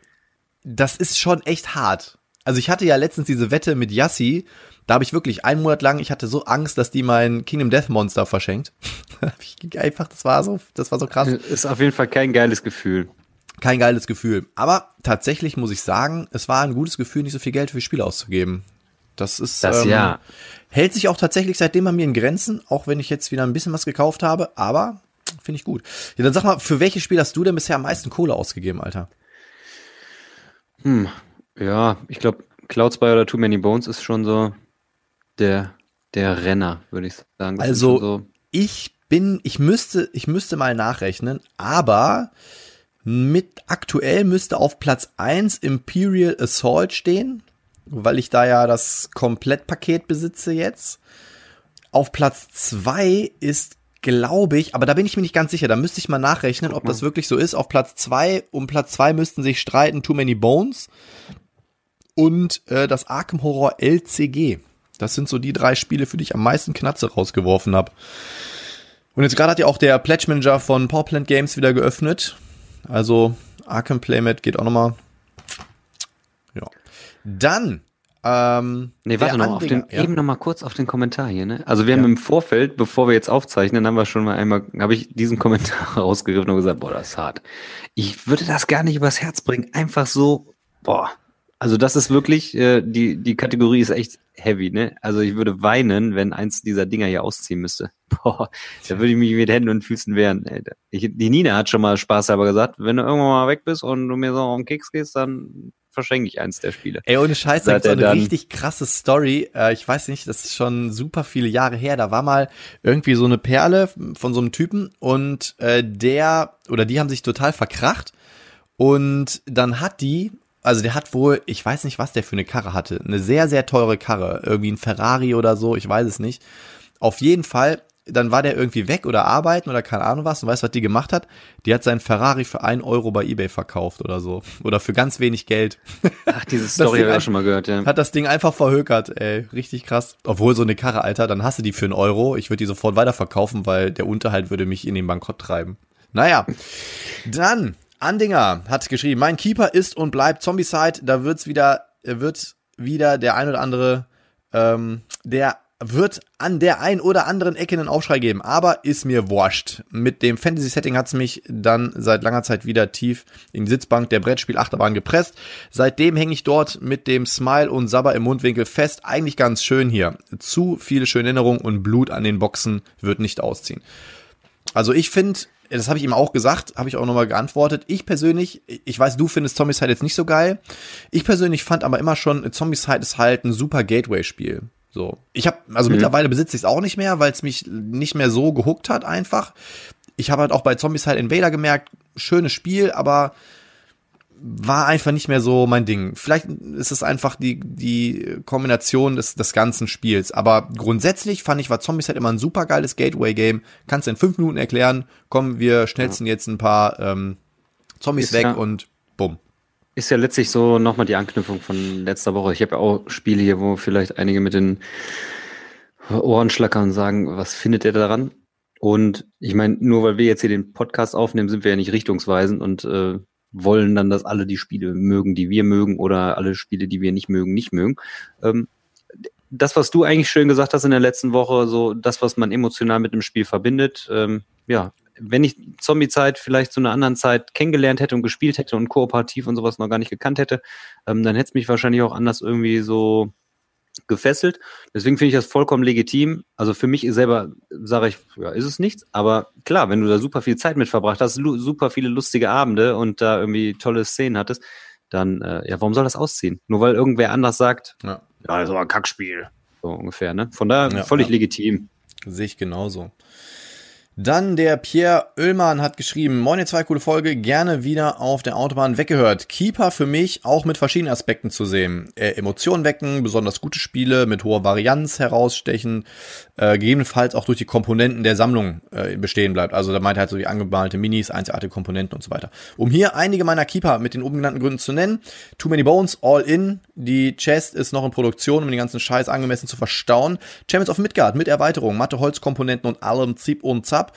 S2: das ist schon echt hart. Also ich hatte ja letztens diese Wette mit Yassi. Da habe ich wirklich einen Monat lang, ich hatte so Angst, dass die mein Kingdom Death Monster verschenkt. Einfach, das war so, das war so krass.
S4: Ist auf jeden Fall kein geiles Gefühl.
S2: Kein geiles Gefühl. Aber tatsächlich muss ich sagen, es war ein gutes Gefühl, nicht so viel Geld für Spiele auszugeben. Das ist,
S4: Das ja.
S2: hält sich auch tatsächlich seitdem bei mir in Grenzen, auch wenn ich jetzt wieder ein bisschen was gekauft habe, aber finde ich gut. Ja, dann sag mal, für welches Spiel hast du denn bisher am meisten Kohle ausgegeben, Alter?
S4: Hm, ja, ich glaube, Cloud Spy oder Too Many Bones ist schon so der, der Renner, würde ich sagen. Das
S2: Also,
S4: so,
S2: ich bin, ich müsste, ich müsste mal nachrechnen, aber mit aktuell müsste auf Platz 1 Imperial Assault stehen, weil ich da ja das Komplettpaket besitze jetzt. Auf Platz 2 ist, glaube ich, aber da bin ich mir nicht ganz sicher, da müsste ich mal nachrechnen, ob das wirklich so ist. Auf Platz 2, um Platz 2 müssten sich streiten Too Many Bones und äh, das Arkham Horror LCG. Das sind so die drei Spiele, für die ich am meisten Knatze rausgeworfen habe. Und jetzt gerade hat ja auch der Pledge Manager von Powerplant Games wieder geöffnet. Also Arkham Playmat geht auch nochmal. Ja. Dann. Ähm,
S4: Nee, warte noch, auf den,
S2: ja.
S4: eben noch mal kurz auf den Kommentar hier, ne? Also wir haben
S2: Ja.
S4: im Vorfeld, bevor wir jetzt aufzeichnen, haben wir schon mal einmal, habe ich diesen Kommentar rausgegriffen und gesagt, boah, das ist hart. Ich würde das gar nicht übers Herz bringen. Einfach so, boah. Also das ist wirklich, äh, die, die Kategorie ist echt heavy, ne? Also ich würde weinen, wenn eins dieser Dinger hier ausziehen müsste. Boah, da würde ich mich mit Händen und Füßen wehren. Ey, Ich, die Nina hat schon mal Spaß aber gesagt, wenn du irgendwann mal weg bist und du mir so auf den Keks gehst, dann verschenke ich eins der Spiele.
S2: Ey, ohne Scheiß, da gibt's so eine richtig krasse Story. Äh, ich weiß nicht, das ist schon super viele Jahre her. Da war mal irgendwie so eine Perle von so einem Typen und äh, der oder die haben sich total verkracht und dann hat die also der hat wohl, ich weiß nicht, was der für eine Karre hatte, eine sehr, sehr teure Karre, irgendwie ein Ferrari oder so, ich weiß es nicht. Auf jeden Fall dann war der irgendwie weg oder arbeiten oder keine Ahnung was und weißt, was die gemacht hat? Die hat seinen Ferrari für ein Euro bei Ebay verkauft oder so. Oder für ganz wenig Geld.
S4: Ach, diese Story habe ich auch schon mal gehört, ja.
S2: Hat das Ding einfach verhökert, ey. Richtig krass. Obwohl so eine Karre, Alter, dann hast du die für einen Euro. Ich würde die sofort weiterverkaufen, weil der Unterhalt würde mich in den Bankrott treiben. Naja. Dann, Andinger hat geschrieben, mein Keeper ist und bleibt Zombicide. Da wird's wieder, wird wieder der ein oder andere, ähm, der wird an der ein oder anderen Ecke einen Aufschrei geben, aber ist mir wurscht. Mit dem Fantasy-Setting hat's mich dann seit langer Zeit wieder tief in die Sitzbank der Brettspiel-Achterbahn gepresst. Seitdem hänge ich dort mit dem Smile und Sabber im Mundwinkel fest. Eigentlich ganz schön hier. Zu viele schöne Erinnerungen und Blut an den Boxen wird nicht ausziehen. Also ich finde, das habe ich ihm auch gesagt, habe ich auch nochmal geantwortet. Ich persönlich, ich weiß, du findest Zombicide jetzt nicht so geil. Ich persönlich fand aber immer schon, Zombicide ist halt ein super Gateway-Spiel. So. Ich habe, also mhm. mittlerweile besitze ich es auch nicht mehr, weil es mich nicht mehr so gehuckt hat einfach. Ich habe halt auch bei Zombies halt Invader gemerkt, schönes Spiel, aber war einfach nicht mehr so mein Ding. Vielleicht ist es einfach die, die Kombination des, des ganzen Spiels. Aber grundsätzlich fand ich, war Zombies halt immer ein super geiles Gateway-Game. Kannst du in fünf Minuten erklären, komm, wir schnellsten ja. jetzt ein paar ähm, Zombies ist weg ja. und bumm.
S4: Ist ja letztlich so nochmal die Anknüpfung von letzter Woche. Ich habe ja auch Spiele hier, wo vielleicht einige mit den Ohren schlackern und sagen, was findet ihr daran? Und ich meine, nur weil wir jetzt hier den Podcast aufnehmen, sind wir ja nicht richtungsweisend und äh, wollen dann, dass alle die Spiele mögen, die wir mögen, oder alle Spiele, die wir nicht mögen, nicht mögen. Ähm, das, was du eigentlich schön gesagt hast in der letzten Woche, so das, was man emotional mit dem Spiel verbindet, ähm, ja, wenn ich Zombie-Zeit vielleicht zu einer anderen Zeit kennengelernt hätte und gespielt hätte und kooperativ und sowas noch gar nicht gekannt hätte, ähm, dann hätte es mich wahrscheinlich auch anders irgendwie so gefesselt. Deswegen finde ich das vollkommen legitim. Also für mich selber sage ich, ja, ist es nichts. Aber klar, wenn du da super viel Zeit mit verbracht hast, super viele lustige Abende und da irgendwie tolle Szenen hattest, dann, äh, ja, warum soll das ausziehen? Nur weil irgendwer anders sagt, ja, ja das war ein Kackspiel. So ungefähr, ne? Von daher ja, völlig ja. legitim.
S2: Sehe ich genauso. Dann der Pierre Oehlmann hat geschrieben, moin, zwei coole Folge, gerne wieder auf der Autobahn weggehört. Keeper für mich auch mit verschiedenen Aspekten zu sehen. Äh, Emotionen wecken, besonders gute Spiele mit hoher Varianz herausstechen, äh, gegebenenfalls auch durch die Komponenten der Sammlung äh, bestehen bleibt. Also da meint halt so die angemalte Minis, einzigartige Komponenten und so weiter. Um hier einige meiner Keeper mit den oben genannten Gründen zu nennen. Too Many Bones, All In, die Chest ist noch in Produktion, um den ganzen Scheiß angemessen zu verstauen. Champions of Midgard mit Erweiterung, matte Holzkomponenten und allem Zip und Zap. up.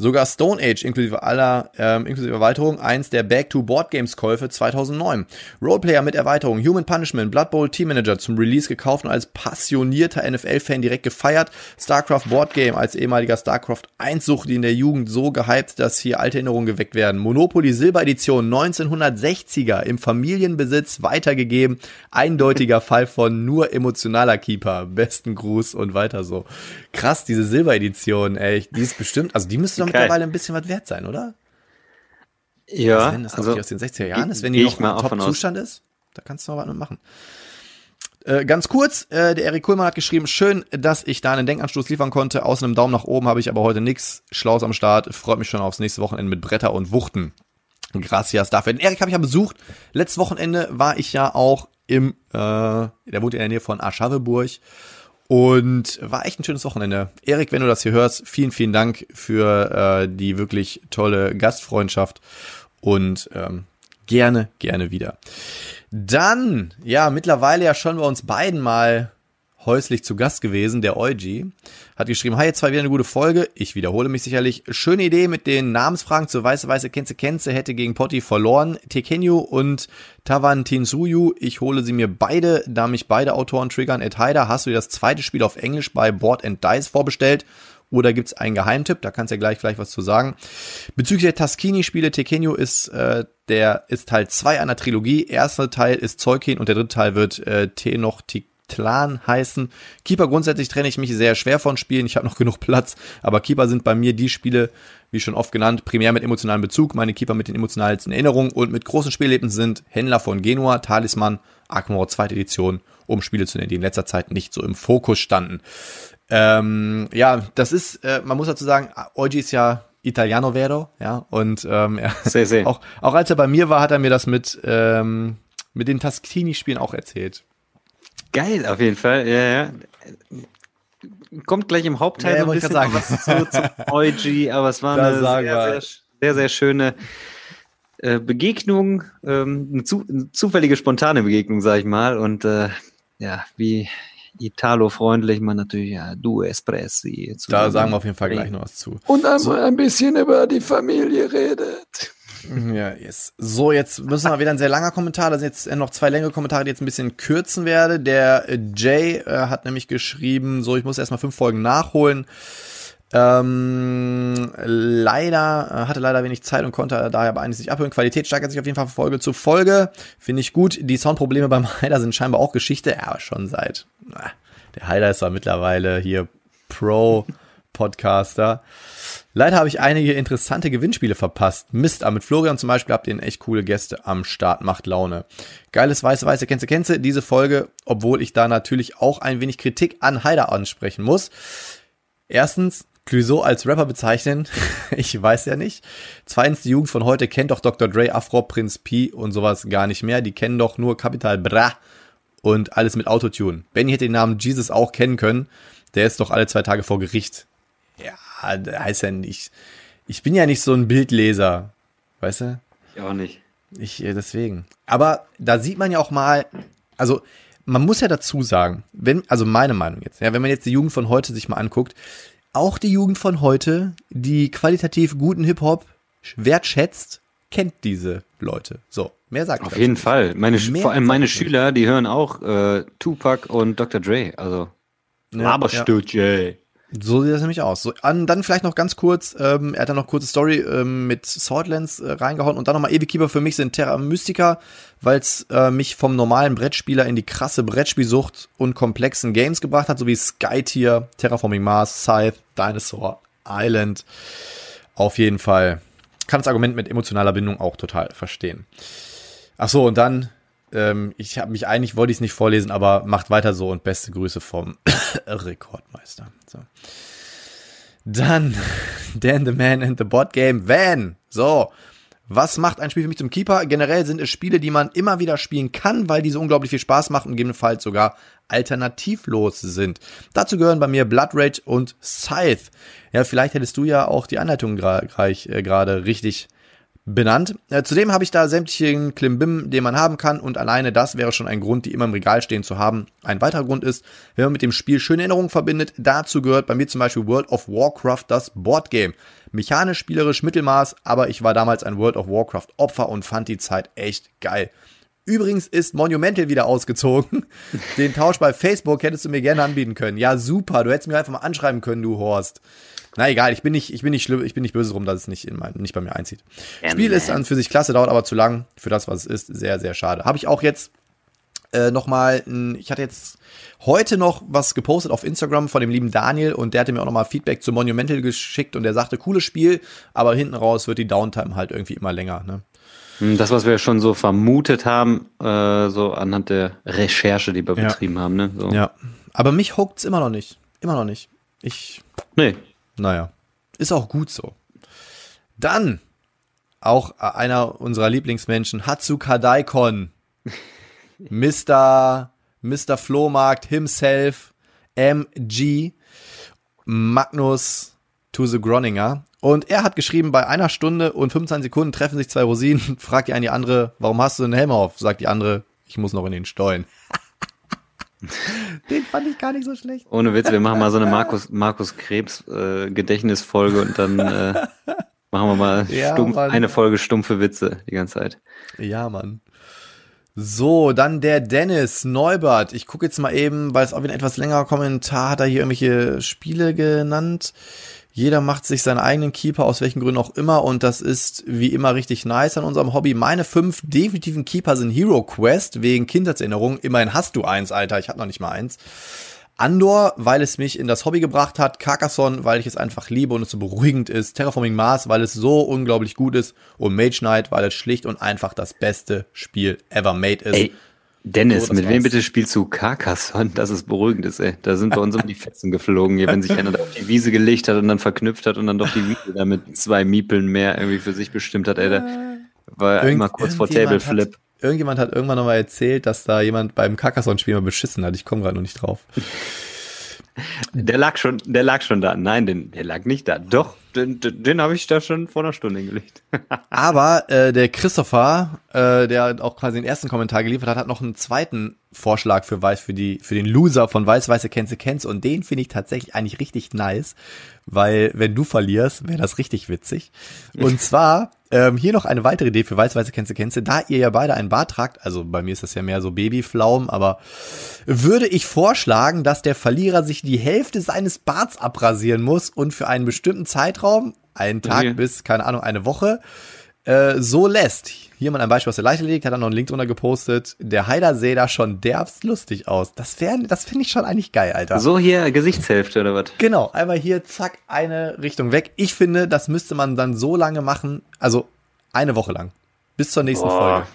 S2: Sogar Stone Age inklusive aller, ähm, inklusive Erweiterung, eins der Back-to-Board-Games-Käufe 2009. Roleplayer mit Erweiterung, Human Punishment, Blood Bowl Team Manager zum Release gekauft und als passionierter NFL-Fan direkt gefeiert. StarCraft Board Game als ehemaliger StarCraft 1 Sucht in der Jugend so gehypt, dass hier alte Erinnerungen geweckt werden. Monopoly Silber Edition 1960er im Familienbesitz weitergegeben. Eindeutiger Fall von nur emotionaler Keeper. Besten Gruß und weiter so. Krass, diese Silber Edition, ey, die ist bestimmt, also die müsste doch mittlerweile ein bisschen was wert sein, oder?
S4: Ja.
S2: Also wenn das also, aus den 60er Jahren ist, wenn die noch im Top-Zustand ist, da kannst du noch was mitmachen. Äh, ganz kurz, äh, der Erik Kuhlmann hat geschrieben, schön, dass ich da einen Denkanstoß liefern konnte. Außer einem Daumen nach oben habe ich aber heute nichts Schlaues am Start. Freut mich schon aufs nächste Wochenende mit Bretter und Wuchten. Gracias dafür. Den Erik habe ich ja besucht. Letztes Wochenende war ich ja auch im, äh, der wohnt in der Nähe von Aschaveburg. Und war echt ein schönes Wochenende. Erik, wenn du das hier hörst, vielen, vielen Dank für äh, die wirklich tolle Gastfreundschaft und ähm, gerne, gerne wieder. Dann, ja, mittlerweile ja schon bei uns beiden mal häuslich zu Gast gewesen, der Eugi, hat geschrieben, hi, jetzt war wieder eine gute Folge. Ich wiederhole mich sicherlich. Schöne Idee mit den Namensfragen zur Weiße Weiße Kenze Kenze hätte gegen Potti verloren. Tekenyu und Tavan Tinsuyu, ich hole sie mir beide, da mich beide Autoren triggern. Ed Heider, hast du dir das zweite Spiel auf Englisch bei Board and Dice vorbestellt? Oder gibt's einen Geheimtipp? Da kannst du ja gleich gleich was zu sagen. Bezüglich der Taskini-Spiele, Tekenyo ist äh, der ist Teil 2 einer Trilogie. Erster Teil ist Zeukin und der dritte Teil wird äh, Tenoch Tlan heißen. Keeper grundsätzlich trenne ich mich sehr schwer von Spielen. Ich habe noch genug Platz, aber Keeper sind bei mir die Spiele, wie schon oft genannt, primär mit emotionalem Bezug. Meine Keeper mit den emotionalsten Erinnerungen und mit großen Spiellebensen sind Händler von Genua, Talisman, Arkmore zweite Edition, um Spiele zu nennen, die in letzter Zeit nicht so im Fokus standen. Ähm, ja, das ist, äh, man muss dazu sagen, Oji ist ja Italiano Vero, ja, und ähm, ja, sehr, sehr. Auch, auch als er bei mir war, hat er mir das mit, ähm, mit den Taskini-Spielen auch erzählt.
S4: Geil, auf jeden Fall, ja, ja. Kommt gleich im Hauptteil ja, so ein bisschen sagen. was zu, zu Oji, aber es war eine sehr, sehr, sehr, sehr, schöne äh, Begegnung, ähm, eine, zu, eine, zufällige, spontane Begegnung, sag ich mal, und äh, ja, wie Italo-freundlich man natürlich ja, du Espressi.
S2: Da sagen wir auf jeden Fall gleich noch was zu.
S4: Und einmal so. ein bisschen über die Familie redet.
S2: Ja, yes. So, jetzt müssen wir wieder ein sehr langer Kommentar. Da sind jetzt noch zwei längere Kommentare, die jetzt ein bisschen kürzen werde. Der Jay äh, hat nämlich geschrieben, so, ich muss erstmal fünf Folgen nachholen. Ähm, leider, äh, hatte leider wenig Zeit und konnte daher aber eines nicht abhören. Qualität steigert sich auf jeden Fall von Folge zu Folge. Finde ich gut. Die Soundprobleme beim Heider sind scheinbar auch Geschichte. Ja, schon seit. Der Heider ist ja mittlerweile hier Pro-Podcaster. Leider habe ich einige interessante Gewinnspiele verpasst. Mist, aber mit Florian zum Beispiel habt ihr echt coole Gäste am Start. Macht Laune. Geiles Weiße Weiße Kennze Kennze. Diese Folge, obwohl ich da natürlich auch ein wenig Kritik an Heider ansprechen muss. Erstens, Clouseau als Rapper bezeichnen? ich weiß ja nicht. Zweitens, die Jugend von heute kennt doch Dr. Dre, Afro, Prinz P und sowas gar nicht mehr. Die kennen doch nur Capital Bra und alles mit Autotune. Benny hätte den Namen Jesus auch kennen können. Der ist doch alle zwei Tage vor Gericht. Ja, heißt ja nicht. Ich bin ja nicht so ein Bildleser. Weißt du?
S4: Ich auch nicht.
S2: Ich, äh, deswegen. Aber da sieht man ja auch mal, also, man muss ja dazu sagen, wenn, also meine Meinung jetzt, ja, wenn man jetzt die Jugend von heute sich mal anguckt, auch die Jugend von heute, die qualitativ guten Hip-Hop wertschätzt, kennt diese Leute. So, mehr sagt
S4: Auf jeden nicht. Fall. Meine, vor allem meine Schüler, die hören auch äh, Tupac und Dr. Dre. Also,
S2: ja, Laberstütje. So sieht das nämlich aus. So, an, dann vielleicht noch ganz kurz, ähm, er hat dann noch kurze Story ähm, mit Swordlands äh, reingehauen und dann nochmal Ewig Keeper für mich sind Terra Mystica, weil es äh, mich vom normalen Brettspieler in die krasse Brettspielsucht und komplexen Games gebracht hat, so wie Skytier, Terraforming Mars, Scythe, Dinosaur Island. Auf jeden Fall. Kann das Argument mit emotionaler Bindung auch total verstehen. Ach so, und dann ähm, ich habe mich eigentlich, wollte ich es nicht vorlesen, aber macht weiter so und beste Grüße vom Rekordmeister. So. Dann Dan the Man and the Bot Game Van. So. Was macht ein Spiel für mich zum Keeper? Generell sind es Spiele, die man immer wieder spielen kann, weil diese unglaublich viel Spaß machen und gegebenenfalls sogar alternativlos sind. Dazu gehören bei mir Blood Rage und Scythe. Ja, vielleicht hättest du ja auch die Anleitung äh, gerade richtig benannt. Äh, zudem habe ich da sämtlichen Klimbim, den man haben kann und alleine das wäre schon ein Grund, die immer im Regal stehen zu haben. Ein weiterer Grund ist, wenn man mit dem Spiel schöne Erinnerungen verbindet, dazu gehört bei mir zum Beispiel World of Warcraft das Boardgame. Mechanisch, spielerisch, Mittelmaß, aber ich war damals ein World of Warcraft Opfer und fand die Zeit echt geil. Übrigens ist Monumental wieder ausgezogen. Den Tausch bei Facebook hättest du mir gerne anbieten können. Ja, super. Du hättest mir einfach mal anschreiben können, du Horst. Na egal, ich bin nicht, ich bin nicht schlimm, ich bin nicht böse drum, dass es nicht in mein, nicht bei mir einzieht. Ja, Spiel ist an für sich klasse, dauert aber zu lang für das, was es ist. Sehr, sehr schade. Habe ich auch jetzt äh, nochmal, ich hatte jetzt heute noch was gepostet auf Instagram von dem lieben Daniel und der hatte mir auch nochmal Feedback zu Monumental geschickt und der sagte, cooles Spiel, aber hinten raus wird die Downtime halt irgendwie immer länger. Ne?
S4: Hm, das, was wir schon so vermutet haben, äh, so anhand der Recherche, die wir ja. betrieben haben. Ne? So.
S2: Ja, aber mich huckt's immer noch nicht. Immer noch nicht. Ich.
S4: Nee,
S2: naja, ist auch gut so. Dann auch einer unserer Lieblingsmenschen, Hatsuka Daikon. Mr. Mr. Flohmarkt himself, MG, Magnus to the Groninger. Und er hat geschrieben, bei einer Stunde und 25 Sekunden treffen sich zwei Rosinen. Fragt die eine die andere, warum hast du einen Helm auf? Sagt die andere, ich muss noch in den Stollen. Den fand ich gar nicht so schlecht.
S4: Ohne Witz, wir machen mal so eine Markus, Markus Krebs äh, Gedächtnisfolge und dann äh, machen wir mal ja, stumpf, eine Folge stumpfe Witze die ganze Zeit.
S2: Ja, Mann. So, dann der Dennis Neubert. Ich gucke jetzt mal eben, weil es auch wieder ein etwas längerer Kommentar hat, er hier irgendwelche Spiele genannt. Jeder macht sich seinen eigenen Keeper, aus welchen Gründen auch immer. Und das ist wie immer richtig nice an unserem Hobby. Meine fünf definitiven Keeper sind Hero Quest, wegen Kindheitserinnerungen. Immerhin hast du eins, Alter. Ich hab noch nicht mal eins. Andor, weil es mich in das Hobby gebracht hat, Carcassonne, weil ich es einfach liebe und es so beruhigend ist, Terraforming Mars, weil es so unglaublich gut ist und Mage Knight, weil es schlicht und einfach das beste Spiel ever made ist. Ey,
S4: Dennis, so, mit wem bitte spielst du Carcassonne? Das ist beruhigend, ey. Da sind bei uns um die Fetzen geflogen, hier, wenn sich einer auf die Wiese gelegt hat und dann verknüpft hat und dann doch die Wiese da mit zwei Miepeln mehr irgendwie für sich bestimmt hat, ey. Da war Irgend, immer kurz vor Table Flip
S2: irgendjemand hat irgendwann nochmal erzählt, dass da jemand beim Carcassonne-Spiel mal beschissen hat. Ich komme gerade noch nicht drauf.
S4: Der lag schon, der lag schon da. Nein, den, der lag nicht da. Doch, den, den, den habe ich da schon vor einer Stunde hingelegt.
S2: Aber äh, der Christopher, äh, der auch quasi den ersten Kommentar geliefert hat, hat noch einen zweiten Vorschlag für Weiß, für die, für den Loser von Weiß, Weiße Kennst kennst. Und den finde ich tatsächlich eigentlich richtig nice, weil wenn du verlierst, wäre das richtig witzig. Und zwar ähm, hier noch eine weitere Idee für Weiß, Weiße Kennst kennst. Da ihr ja beide einen Bart tragt, also bei mir ist das ja mehr so Babyflaum, aber würde ich vorschlagen, dass der Verlierer sich die Hälfte seines Barts abrasieren muss und für einen bestimmten Zeitraum, einen Tag okay. bis, keine Ahnung, eine Woche, äh, so lässt. Hier mal ein Beispiel aus der Leichtathletik, hat er noch einen Link drunter gepostet. Der Heider sähe da schon derbst lustig aus. Das wäre, das finde ich schon eigentlich geil, Alter.
S4: So hier Gesichtshälfte oder was?
S2: Genau, einmal hier, zack, eine Richtung weg. Ich finde, das müsste man dann so lange machen, also eine Woche lang. Bis zur nächsten Boah. Folge.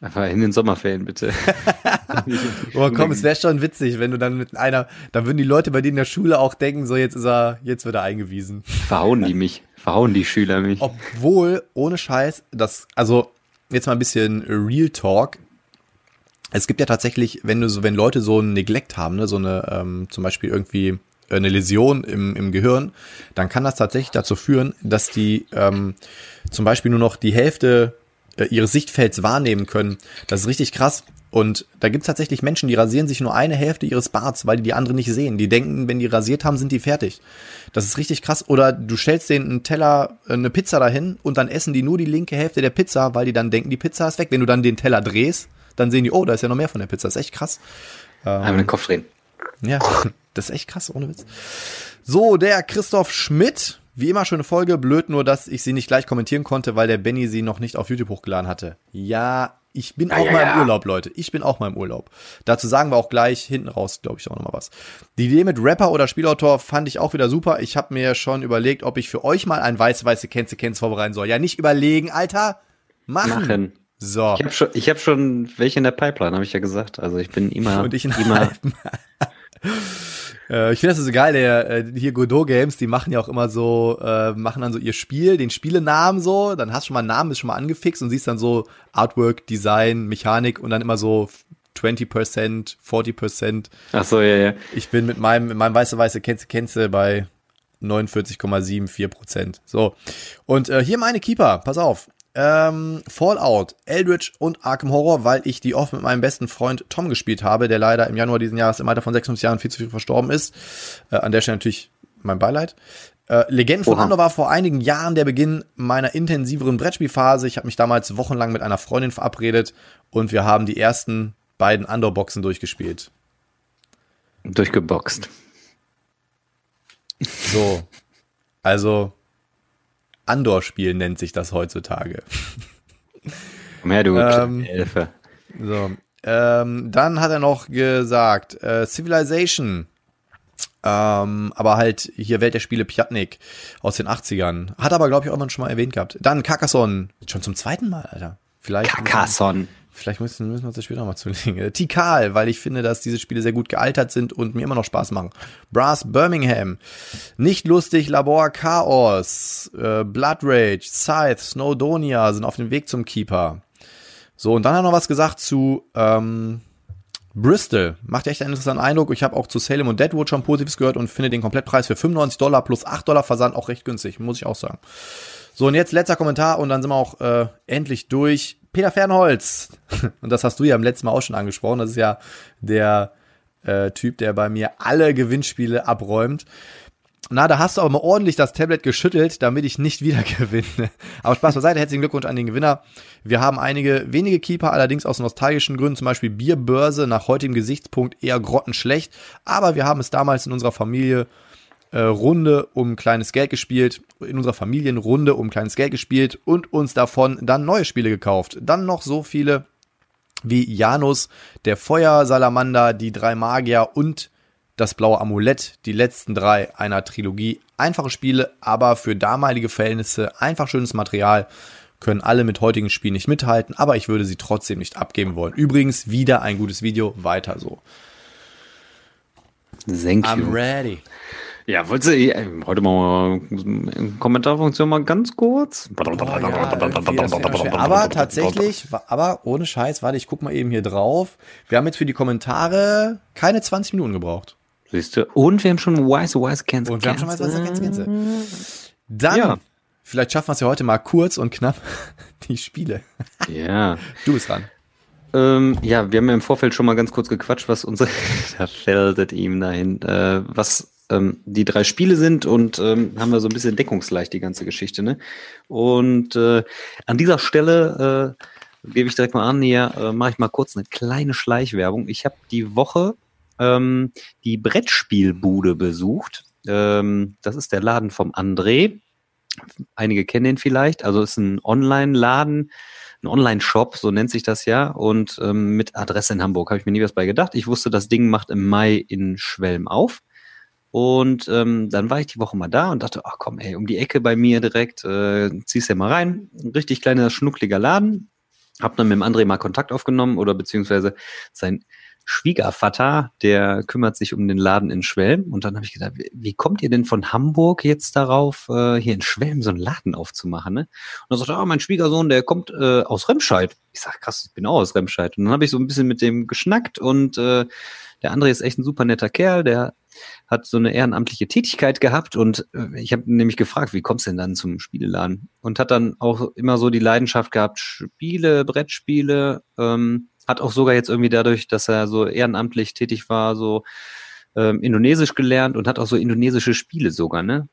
S4: Einfach in den Sommerferien, bitte.
S2: Boah, komm, es wäre schon witzig, wenn du dann mit einer, dann würden die Leute bei dir in der Schule auch denken, so jetzt ist er, jetzt wird er eingewiesen.
S4: Verhauen die mich, verhauen die Schüler mich.
S2: Obwohl, ohne Scheiß, das, also, jetzt mal ein bisschen Real Talk. Es gibt ja tatsächlich, wenn du so, wenn Leute so ein Neglect haben, ne, so eine, ähm, zum Beispiel irgendwie eine Läsion im, im Gehirn, dann kann das tatsächlich dazu führen, dass die ähm, zum Beispiel nur noch die Hälfte äh, ihres Sichtfelds wahrnehmen können. Das ist richtig krass. Und da gibt's tatsächlich Menschen, die rasieren sich nur eine Hälfte ihres Barts, weil die die andere nicht sehen. Die denken, wenn die rasiert haben, sind die fertig. Das ist richtig krass. Oder du stellst denen einen Teller, äh, eine Pizza dahin und dann essen die nur die linke Hälfte der Pizza, weil die dann denken, die Pizza ist weg. Wenn du dann den Teller drehst, dann sehen die, oh, da ist ja noch mehr von der Pizza. Das ist echt krass.
S4: Ähm, Einmal den Kopf drehen.
S2: Ja, das ist echt krass, ohne Witz. So, der Christoph Schmidt wie immer schöne Folge, blöd nur, dass ich sie nicht gleich kommentieren konnte, weil der Benny sie noch nicht auf YouTube hochgeladen hatte. Ja, ich bin auch ja, mal im Urlaub, Leute. Ich bin auch mal im Urlaub. Dazu sagen wir auch gleich hinten raus, glaube ich, auch nochmal was. Die Idee mit Rapper oder Spielautor fand ich auch wieder super. Ich habe mir schon überlegt, ob ich für euch mal ein weiß-weiße Känze Känze vorbereiten soll. Ja, nicht überlegen, Alter. Machen. Machen.
S4: So. Ich habe schon, ich hab schon welche in der Pipeline, habe ich ja gesagt. Also ich bin immer, Und ich immer
S2: Äh, ich finde das so geil, der, äh, hier Godot Games, die machen ja auch immer so, äh, machen dann so ihr Spiel, den Spielenamen so, dann hast du schon mal einen Namen, ist schon mal angefixt und siehst dann so Artwork, Design, Mechanik und dann immer so 20%, 40%.
S4: Ach so, ja, ja.
S2: Ich bin mit meinem, mit meinem weiße weiße Känze Känze bei 49,74% So. Und äh, hier meine Keeper, pass auf ähm, Fallout, Eldritch und Arkham Horror, weil ich die oft mit meinem besten Freund Tom gespielt habe, der leider im Januar diesen Jahres im Alter von 56 Jahren viel zu viel verstorben ist. Äh, an der Stelle natürlich mein Beileid. Äh, Legenden von. Andor war vor einigen Jahren der Beginn meiner intensiveren Brettspielphase. Ich habe mich damals wochenlang mit einer Freundin verabredet und wir haben die ersten beiden Andor-Boxen durchgespielt.
S4: Durchgeboxt.
S2: So. Also, Andor-Spiel nennt sich das heutzutage.
S4: Mehr du ähm, Elfe.
S2: So. Ähm, dann hat er noch gesagt, äh, Civilization. Ähm, aber halt hier Welt der Spiele Piatnik aus den 80ern. Hat aber, glaube ich, auch mal schon mal erwähnt gehabt. Dann Carcassonne. Schon zum zweiten Mal, Alter. Vielleicht.
S4: Carcassonne.
S2: Vielleicht müssen, müssen wir uns das später mal zulegen. Äh, Tikal, weil ich finde, dass diese Spiele sehr gut gealtert sind und mir immer noch Spaß machen. Brass Birmingham. Nicht lustig, Labor Chaos. Äh, Blood Rage, Scythe, Snowdonia sind auf dem Weg zum Keeper. So, und dann hat er noch was gesagt zu ähm, Bristol. Macht echt einen interessanten Eindruck. Ich habe auch zu Salem und Deadwood schon Positives gehört und finde den Komplettpreis für 95 Dollar plus 8 Dollar Versand auch recht günstig, muss ich auch sagen. So, und jetzt letzter Kommentar und dann sind wir auch äh, endlich durch. Peter Fernholz, und das hast du ja im letzten Mal auch schon angesprochen, das ist ja der äh, Typ, der bei mir alle Gewinnspiele abräumt. Na, da hast du aber mal ordentlich das Tablet geschüttelt, damit ich nicht wieder gewinne. Aber Spaß beiseite, herzlichen Glückwunsch an den Gewinner. Wir haben einige wenige Keeper, allerdings aus nostalgischen Gründen, zum Beispiel Bierbörse, nach heutigem Gesichtspunkt eher grottenschlecht. Aber wir haben es damals in unserer Familie äh, Runde um kleines Geld gespielt, in unserer Familienrunde um kleines Geld gespielt und uns davon dann neue Spiele gekauft. Dann noch so viele wie Janus, der Feuersalamander, die drei Magier und das blaue Amulett, die letzten drei einer Trilogie. Einfache Spiele, aber für damalige Verhältnisse einfach schönes Material. Können alle mit heutigen Spielen nicht mithalten, aber ich würde sie trotzdem nicht abgeben wollen. Übrigens wieder ein gutes Video, weiter so.
S4: Thank you. I'm ready. Ja, wolltest du äh, heute mal Kommentarfunktion mal ganz kurz? Oh,
S2: aber tatsächlich, aber ohne Scheiß, warte, ich guck mal eben hier drauf. Wir haben jetzt für die Kommentare keine 20 Minuten gebraucht.
S4: Siehst du? Und wir haben schon Wise Wise
S2: Cancel. Und wir haben schon Wise Wise Cancel. Dann, ja. vielleicht schaffen wir es ja heute mal kurz und knapp, die Spiele.
S4: Ja.
S2: Du bist dran.
S4: Ähm, ja, wir haben ja im Vorfeld schon mal ganz kurz gequatscht, was unsere, da feldet ihm dahin, äh, was ähm, die drei Spiele sind und ähm, haben wir so ein bisschen deckungsleicht die ganze Geschichte. Ne? Und äh, an dieser Stelle äh, gebe ich direkt mal an, hier äh, mache ich mal kurz eine kleine Schleichwerbung. Ich habe die Woche ähm, die Brettspielbude besucht. Ähm, das ist der Laden vom André. Einige kennen ihn vielleicht. Also ist ein Online-Laden, ein Online-Shop, so nennt sich das ja, und ähm, mit Adresse in Hamburg. Habe ich mir nie was bei gedacht. Ich wusste, das Ding macht im Mai in Schwelm auf. Und ähm, dann war ich die Woche mal da und dachte, ach komm, ey, um die Ecke bei mir direkt, äh, ziehst ja mal rein. Ein richtig kleiner, schnuckliger Laden. Hab dann mit dem André mal Kontakt aufgenommen oder beziehungsweise sein Schwiegervater, der kümmert sich um den Laden in Schwelm. Und dann habe ich gedacht, wie, kommt ihr denn von Hamburg jetzt darauf, äh, hier in Schwelm so einen Laden aufzumachen? Ne? Und dann sagt er, ah, mein Schwiegersohn, der kommt äh, aus Remscheid. Ich sag, krass, ich bin auch aus Remscheid. Und dann habe ich so ein bisschen mit dem geschnackt und äh, der André ist echt ein super netter Kerl, der hat so eine ehrenamtliche Tätigkeit gehabt und äh, ich habe nämlich gefragt, wie kommst du denn dann zum Spieleladen? Und hat dann auch immer so die Leidenschaft gehabt, Spiele, Brettspiele, ähm, hat auch sogar jetzt irgendwie dadurch, dass er so ehrenamtlich tätig war, so ähm, Indonesisch gelernt und hat auch so indonesische Spiele sogar, ne?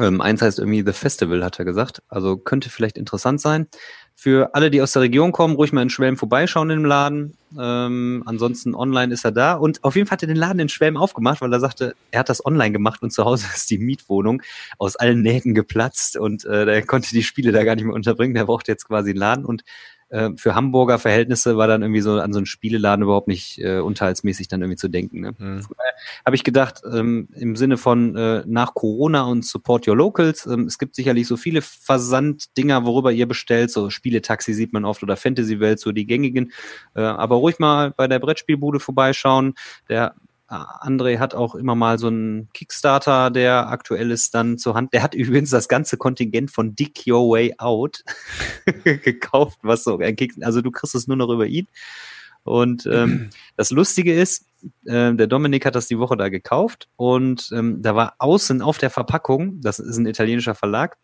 S4: Ähm, eins heißt irgendwie The Festival, hat er gesagt. Also könnte vielleicht interessant sein. Für alle, die aus der Region kommen, ruhig mal in Schwelm vorbeischauen im Laden. Ähm, ansonsten online ist er da. Und auf jeden Fall hat er den Laden in Schwelm aufgemacht, weil er sagte, er hat das online gemacht und zu Hause ist die Mietwohnung aus allen Nähten geplatzt und äh, der konnte die Spiele da gar nicht mehr unterbringen. Der braucht jetzt quasi einen Laden und äh, für Hamburger Verhältnisse war dann irgendwie so an so einen Spieleladen überhaupt nicht äh, unterhaltsmäßig dann irgendwie zu denken. Ne? Mhm. Habe ich gedacht, ähm, im Sinne von äh, nach Corona und Support Your Locals, ähm, es gibt sicherlich so viele Versanddinger, worüber ihr bestellt, so Spieletaxi sieht man oft oder Fantasy Welt, so die gängigen. Äh, aber ruhig mal bei der Brettspielbude vorbeischauen. Der André hat auch immer mal so einen Kickstarter, der aktuell ist dann zur Hand. Der hat übrigens das ganze Kontingent von Dick Your Way Out gekauft, was so ein Kick, also du kriegst es nur noch über ihn. Und ähm, das Lustige ist, äh, der Dominik hat das die Woche da gekauft und ähm, da war außen auf der Verpackung, das ist ein italienischer Verlag,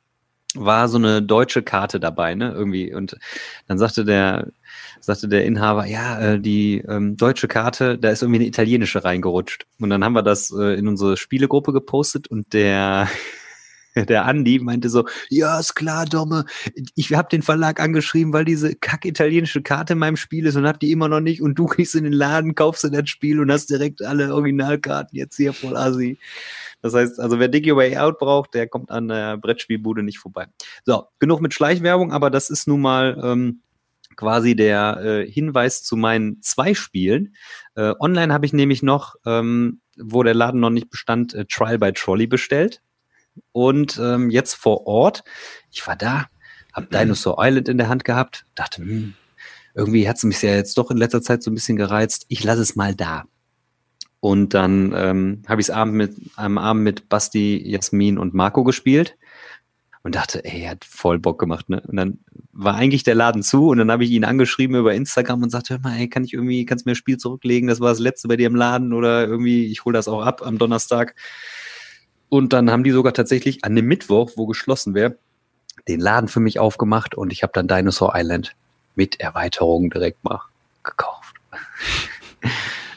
S4: war so eine deutsche Karte dabei, ne, irgendwie. Und dann sagte der, sagte der Inhaber, ja, äh, die ähm, deutsche Karte, da ist irgendwie eine italienische reingerutscht. Und dann haben wir das äh, in unsere Spielegruppe gepostet und der der Andi meinte so, ja, ist klar, Domme, ich habe den Verlag angeschrieben, weil diese kack italienische Karte in meinem Spiel ist und hab die immer noch nicht und du gehst in den Laden, kaufst du das Spiel und hast direkt alle Originalkarten jetzt hier voll assi. Das heißt, also wer Dig Your Way Out braucht, der kommt an der Brettspielbude nicht vorbei. So, genug mit Schleichwerbung, aber das ist nun mal ähm, quasi der äh, Hinweis zu meinen zwei Spielen. Äh, online habe ich nämlich noch, ähm, wo der Laden noch nicht bestand, äh, Trial by Trolley bestellt. Und ähm, jetzt vor Ort, ich war da, habe mhm. Dinosaur Island in der Hand gehabt, dachte, hm, irgendwie hat es mich ja jetzt doch in letzter Zeit so ein bisschen gereizt. Ich lasse es mal da. Und dann ähm, habe ich es Abend mit, am Abend mit Basti, Jasmin und Marco gespielt und dachte, ey, er hat voll Bock gemacht. Ne? Und dann war eigentlich der Laden zu und dann habe ich ihn angeschrieben über Instagram und sagte, hör mal, ey, kann ich irgendwie, kannst du mir das Spiel zurücklegen? Das war das letzte bei dir im Laden oder irgendwie, ich hole das auch ab am Donnerstag. Und dann haben die sogar tatsächlich an dem Mittwoch, wo geschlossen wäre, den Laden für mich aufgemacht und ich habe dann Dinosaur Island mit Erweiterung direkt mal gekauft.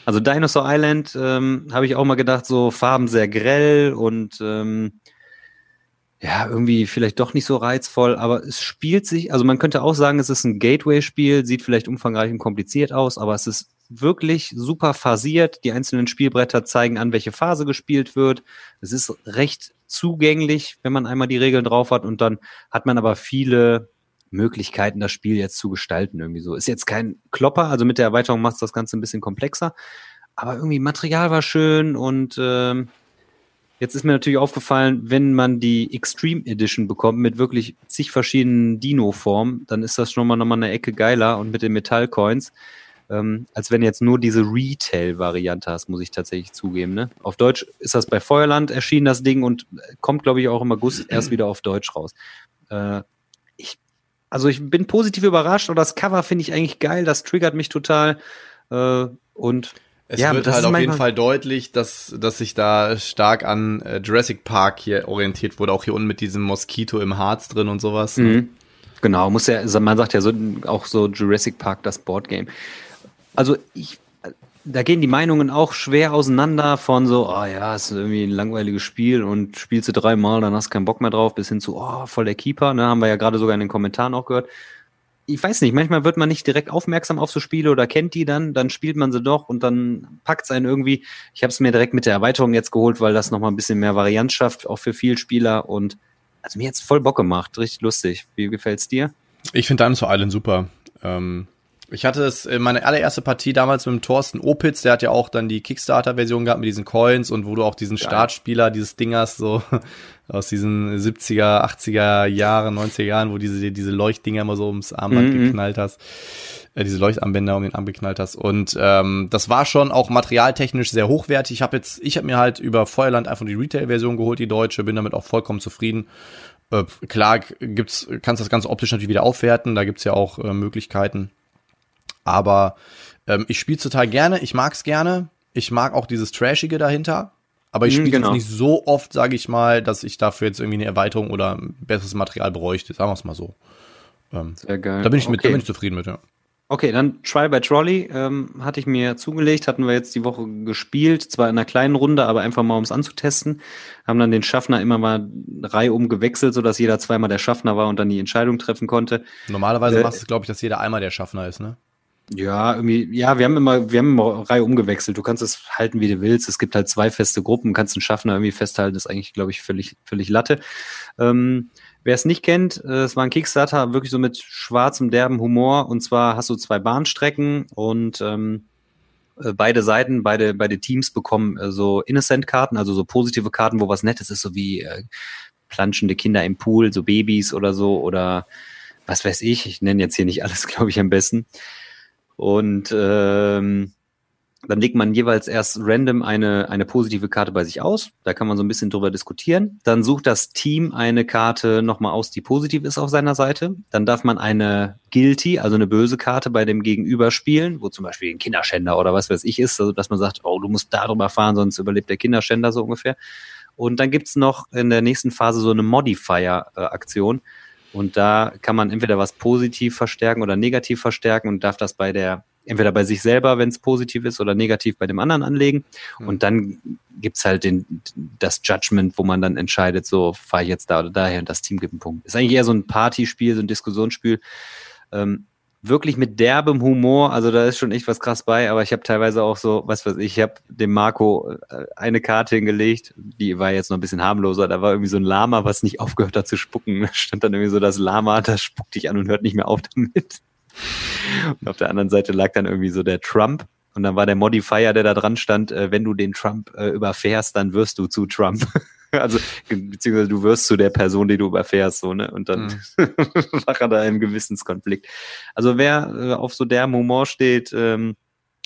S4: Also Dinosaur Island ähm, habe ich auch mal gedacht, so Farben sehr grell und ähm, ja, irgendwie vielleicht doch nicht so reizvoll, aber es spielt sich, also man könnte auch sagen, es ist ein Gateway-Spiel, sieht vielleicht umfangreich und kompliziert aus, aber es ist wirklich super phasiert. Die einzelnen Spielbretter zeigen an, welche Phase gespielt wird. Es ist recht zugänglich, wenn man einmal die Regeln drauf hat und dann hat man aber viele Möglichkeiten, das Spiel jetzt zu gestalten irgendwie so. Ist jetzt kein Klopper, also mit der Erweiterung macht es das Ganze ein bisschen komplexer, aber irgendwie Material war schön und ähm, jetzt ist mir natürlich aufgefallen, wenn man die Extreme Edition bekommt mit wirklich zig verschiedenen Dino-Formen, dann ist das schon mal nochmal eine Ecke geiler und mit den Metallcoins, ähm, als wenn jetzt nur diese Retail-Variante hast, muss ich tatsächlich zugeben. Ne? Auf Deutsch ist das bei Feuerland erschienen, das Ding, und kommt, glaube ich, auch im August erst wieder auf Deutsch raus. Äh, ich also ich bin positiv überrascht und das Cover finde ich eigentlich geil, das triggert mich total. Äh, und
S2: es ja, wird halt auf jeden Fall deutlich, dass, dass sich da stark an äh, Jurassic Park hier orientiert wurde, auch hier unten mit diesem Moskito im Harz drin und sowas. Ne?
S4: Mhm. Genau, muss ja, man sagt ja so, auch so Jurassic Park, das Boardgame. Also ich da gehen die Meinungen auch schwer auseinander von so, oh ja, ist irgendwie ein langweiliges Spiel und spielst du dreimal, dann hast du keinen Bock mehr drauf, bis hin zu, oh, voll der Keeper, ne, haben wir ja gerade sogar in den Kommentaren auch gehört. Ich weiß nicht, manchmal wird man nicht direkt aufmerksam auf so Spiele oder kennt die dann, dann spielt man sie doch und dann packt es einen irgendwie. Ich habe es mir direkt mit der Erweiterung jetzt geholt, weil das nochmal ein bisschen mehr Varianz schafft, auch für viel Spieler und also mir jetzt voll Bock gemacht, richtig lustig. Wie gefällt's dir?
S2: Ich finde Dinosaur Island super. Ähm, ich hatte es in meiner allererste Partie damals mit dem Thorsten Opitz, der hat ja auch dann die Kickstarter-Version gehabt mit diesen Coins und wo du auch diesen Geil. Startspieler, dieses Ding hast, so aus diesen 70er, 80er Jahren, 90er Jahren, wo diese, diese Leuchtdinger immer so ums Armband mhm. geknallt hast. Äh, diese Leuchtarmbänder um den Arm geknallt hast. Und ähm, das war schon auch materialtechnisch sehr hochwertig. Ich habe jetzt, ich habe mir halt über Feuerland einfach die Retail-Version geholt, die deutsche, bin damit auch vollkommen zufrieden. Äh, klar gibt's, kannst das Ganze optisch natürlich wieder aufwerten, da gibt's ja auch äh, Möglichkeiten. Aber ähm, ich spiele total gerne, ich mag's gerne. Ich mag auch dieses Trashige dahinter. Aber ich mhm, spiele genau. nicht so oft, sage ich mal, dass ich dafür jetzt irgendwie eine Erweiterung oder besseres Material bräuchte. Sagen wir es mal so. Ähm, Sehr geil. Da bin ich mit, okay. da bin ich zufrieden mit, ja.
S4: Okay, dann Try by Trolley ähm, hatte ich mir zugelegt, hatten wir jetzt die Woche gespielt, zwar in einer kleinen Runde, aber einfach mal, um es anzutesten. Haben dann den Schaffner immer mal reihum gewechselt, sodass jeder zweimal der Schaffner war und dann die Entscheidung treffen konnte.
S2: Normalerweise äh, machst du, glaube ich, dass jeder einmal der Schaffner ist, ne?
S4: Ja, irgendwie, ja, wir haben immer, wir haben immer Reihe umgewechselt. Du kannst es halten, wie du willst. Es gibt halt zwei feste Gruppen, kannst einen Schaffner irgendwie festhalten, ist eigentlich, glaube ich, völlig, völlig Latte. Ähm, Wer es nicht kennt, äh, es war ein Kickstarter, wirklich so mit schwarzem, derben Humor. Und zwar hast du zwei Bahnstrecken und ähm, äh, beide Seiten, beide, beide Teams bekommen äh, so Innocent-Karten, also so positive Karten, wo was Nettes ist, so wie äh, planschende Kinder im Pool, so Babys oder so oder was weiß ich. Ich nenne jetzt hier nicht alles, glaube ich, am besten. Und ähm, dann legt man jeweils erst random eine, eine positive Karte bei sich aus. Da kann man so ein bisschen drüber diskutieren. Dann sucht das Team eine Karte nochmal aus, die positiv ist auf seiner Seite. Dann darf man eine Guilty, also eine böse Karte bei dem Gegenüber spielen, wo zum Beispiel ein Kinderschänder oder was weiß ich ist, also dass man sagt, oh, du musst darüber fahren, sonst überlebt der Kinderschänder so ungefähr. Und dann gibt's noch in der nächsten Phase so eine Modifier-Aktion. Und da kann man entweder was positiv verstärken oder negativ verstärken und darf das bei der, entweder bei sich selber, wenn es positiv ist, oder negativ bei dem anderen anlegen. Mhm. Und dann gibt's halt den, das Judgment, wo man dann entscheidet, so fahre ich jetzt da oder daher und das Team gibt einen Punkt. Ist eigentlich eher so ein Partyspiel, so ein Diskussionsspiel. Ähm, wirklich mit derbem Humor, also da ist schon echt was krass bei, aber ich habe teilweise auch so, was weiß ich, ich habe dem Marco äh, eine Karte hingelegt, die war jetzt noch ein bisschen harmloser, da war irgendwie so ein Lama, was nicht aufgehört hat zu spucken, da stand dann irgendwie so das Lama, das spuckt dich an und hört nicht mehr auf damit. Und auf der anderen Seite lag dann irgendwie so der Trump und dann war der Modifier, der da dran stand, äh, wenn du den Trump äh, überfährst, dann wirst du zu Trump. also, beziehungsweise du wirst zu der Person, die du überfährst, so, ne? Und dann mhm. war er da im Gewissenskonflikt. Also wer äh, auf so der Humor steht, ähm,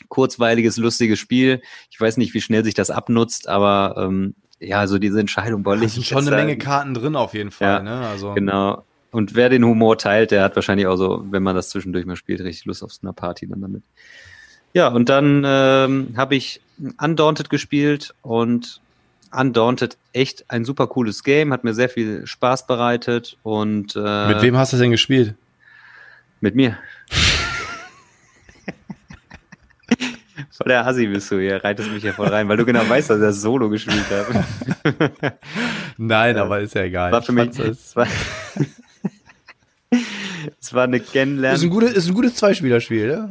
S4: kurzweiliges, lustiges Spiel. Ich weiß nicht, wie schnell sich das abnutzt, aber ähm, ja, also diese Entscheidung
S2: wollte ich. Da sind schon eine Menge Karten drin auf jeden Fall, ja, ne?
S4: Also. Genau. Und wer den Humor teilt, der hat wahrscheinlich auch so, wenn man das zwischendurch mal spielt, richtig Lust auf so einer Party dann damit. Ja, und dann ähm, habe ich Undaunted gespielt und Undaunted echt ein super cooles Game, hat mir sehr viel Spaß bereitet und
S2: äh, Mit wem hast du denn gespielt?
S4: Mit mir. voll der Assi bist du hier, reitest mich ja voll rein, weil du genau weißt, dass er Solo gespielt hat.
S2: Nein, aber ist ja egal.
S4: War für mich, es war, es war eine Kennenlernen.
S2: Ist ein gutes, ist ein gutes Zweispielerspiel, ja?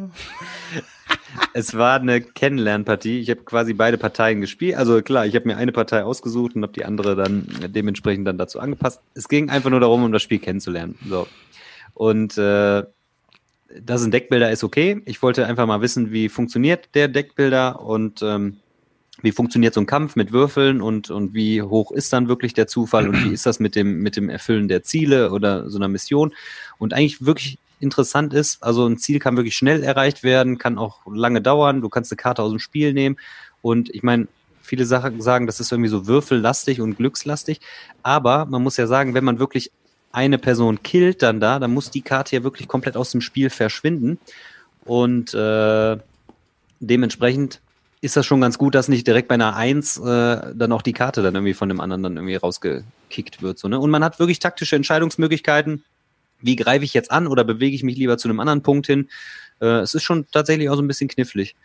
S4: Es war eine Kennenlernpartie. Ich habe quasi beide Parteien gespielt. Also klar, ich habe mir eine Partei ausgesucht und habe die andere dann dementsprechend dann dazu angepasst. Es ging einfach nur darum, um das Spiel kennenzulernen. So. Und äh, dass ein Deckbilder ist okay. Ich wollte einfach mal wissen, wie funktioniert der Deckbilder und ähm, wie funktioniert so ein Kampf mit Würfeln und, und wie hoch ist dann wirklich der Zufall und wie ist das mit dem, mit dem Erfüllen der Ziele oder so einer Mission. Und eigentlich wirklich interessant ist, also ein Ziel kann wirklich schnell erreicht werden, kann auch lange dauern, du kannst eine Karte aus dem Spiel nehmen und ich meine, viele Sachen sagen, das ist irgendwie so würfellastig und glückslastig, aber man muss ja sagen, wenn man wirklich eine Person killt dann da, dann muss die Karte ja wirklich komplett aus dem Spiel verschwinden und äh, dementsprechend ist das schon ganz gut, dass nicht direkt bei einer Eins äh, dann auch die Karte dann irgendwie von dem anderen dann irgendwie rausgekickt wird. So, ne? Und man hat wirklich taktische Entscheidungsmöglichkeiten. Wie greife ich jetzt an oder bewege ich mich lieber zu einem anderen Punkt hin? Äh, es ist schon tatsächlich auch so ein bisschen knifflig.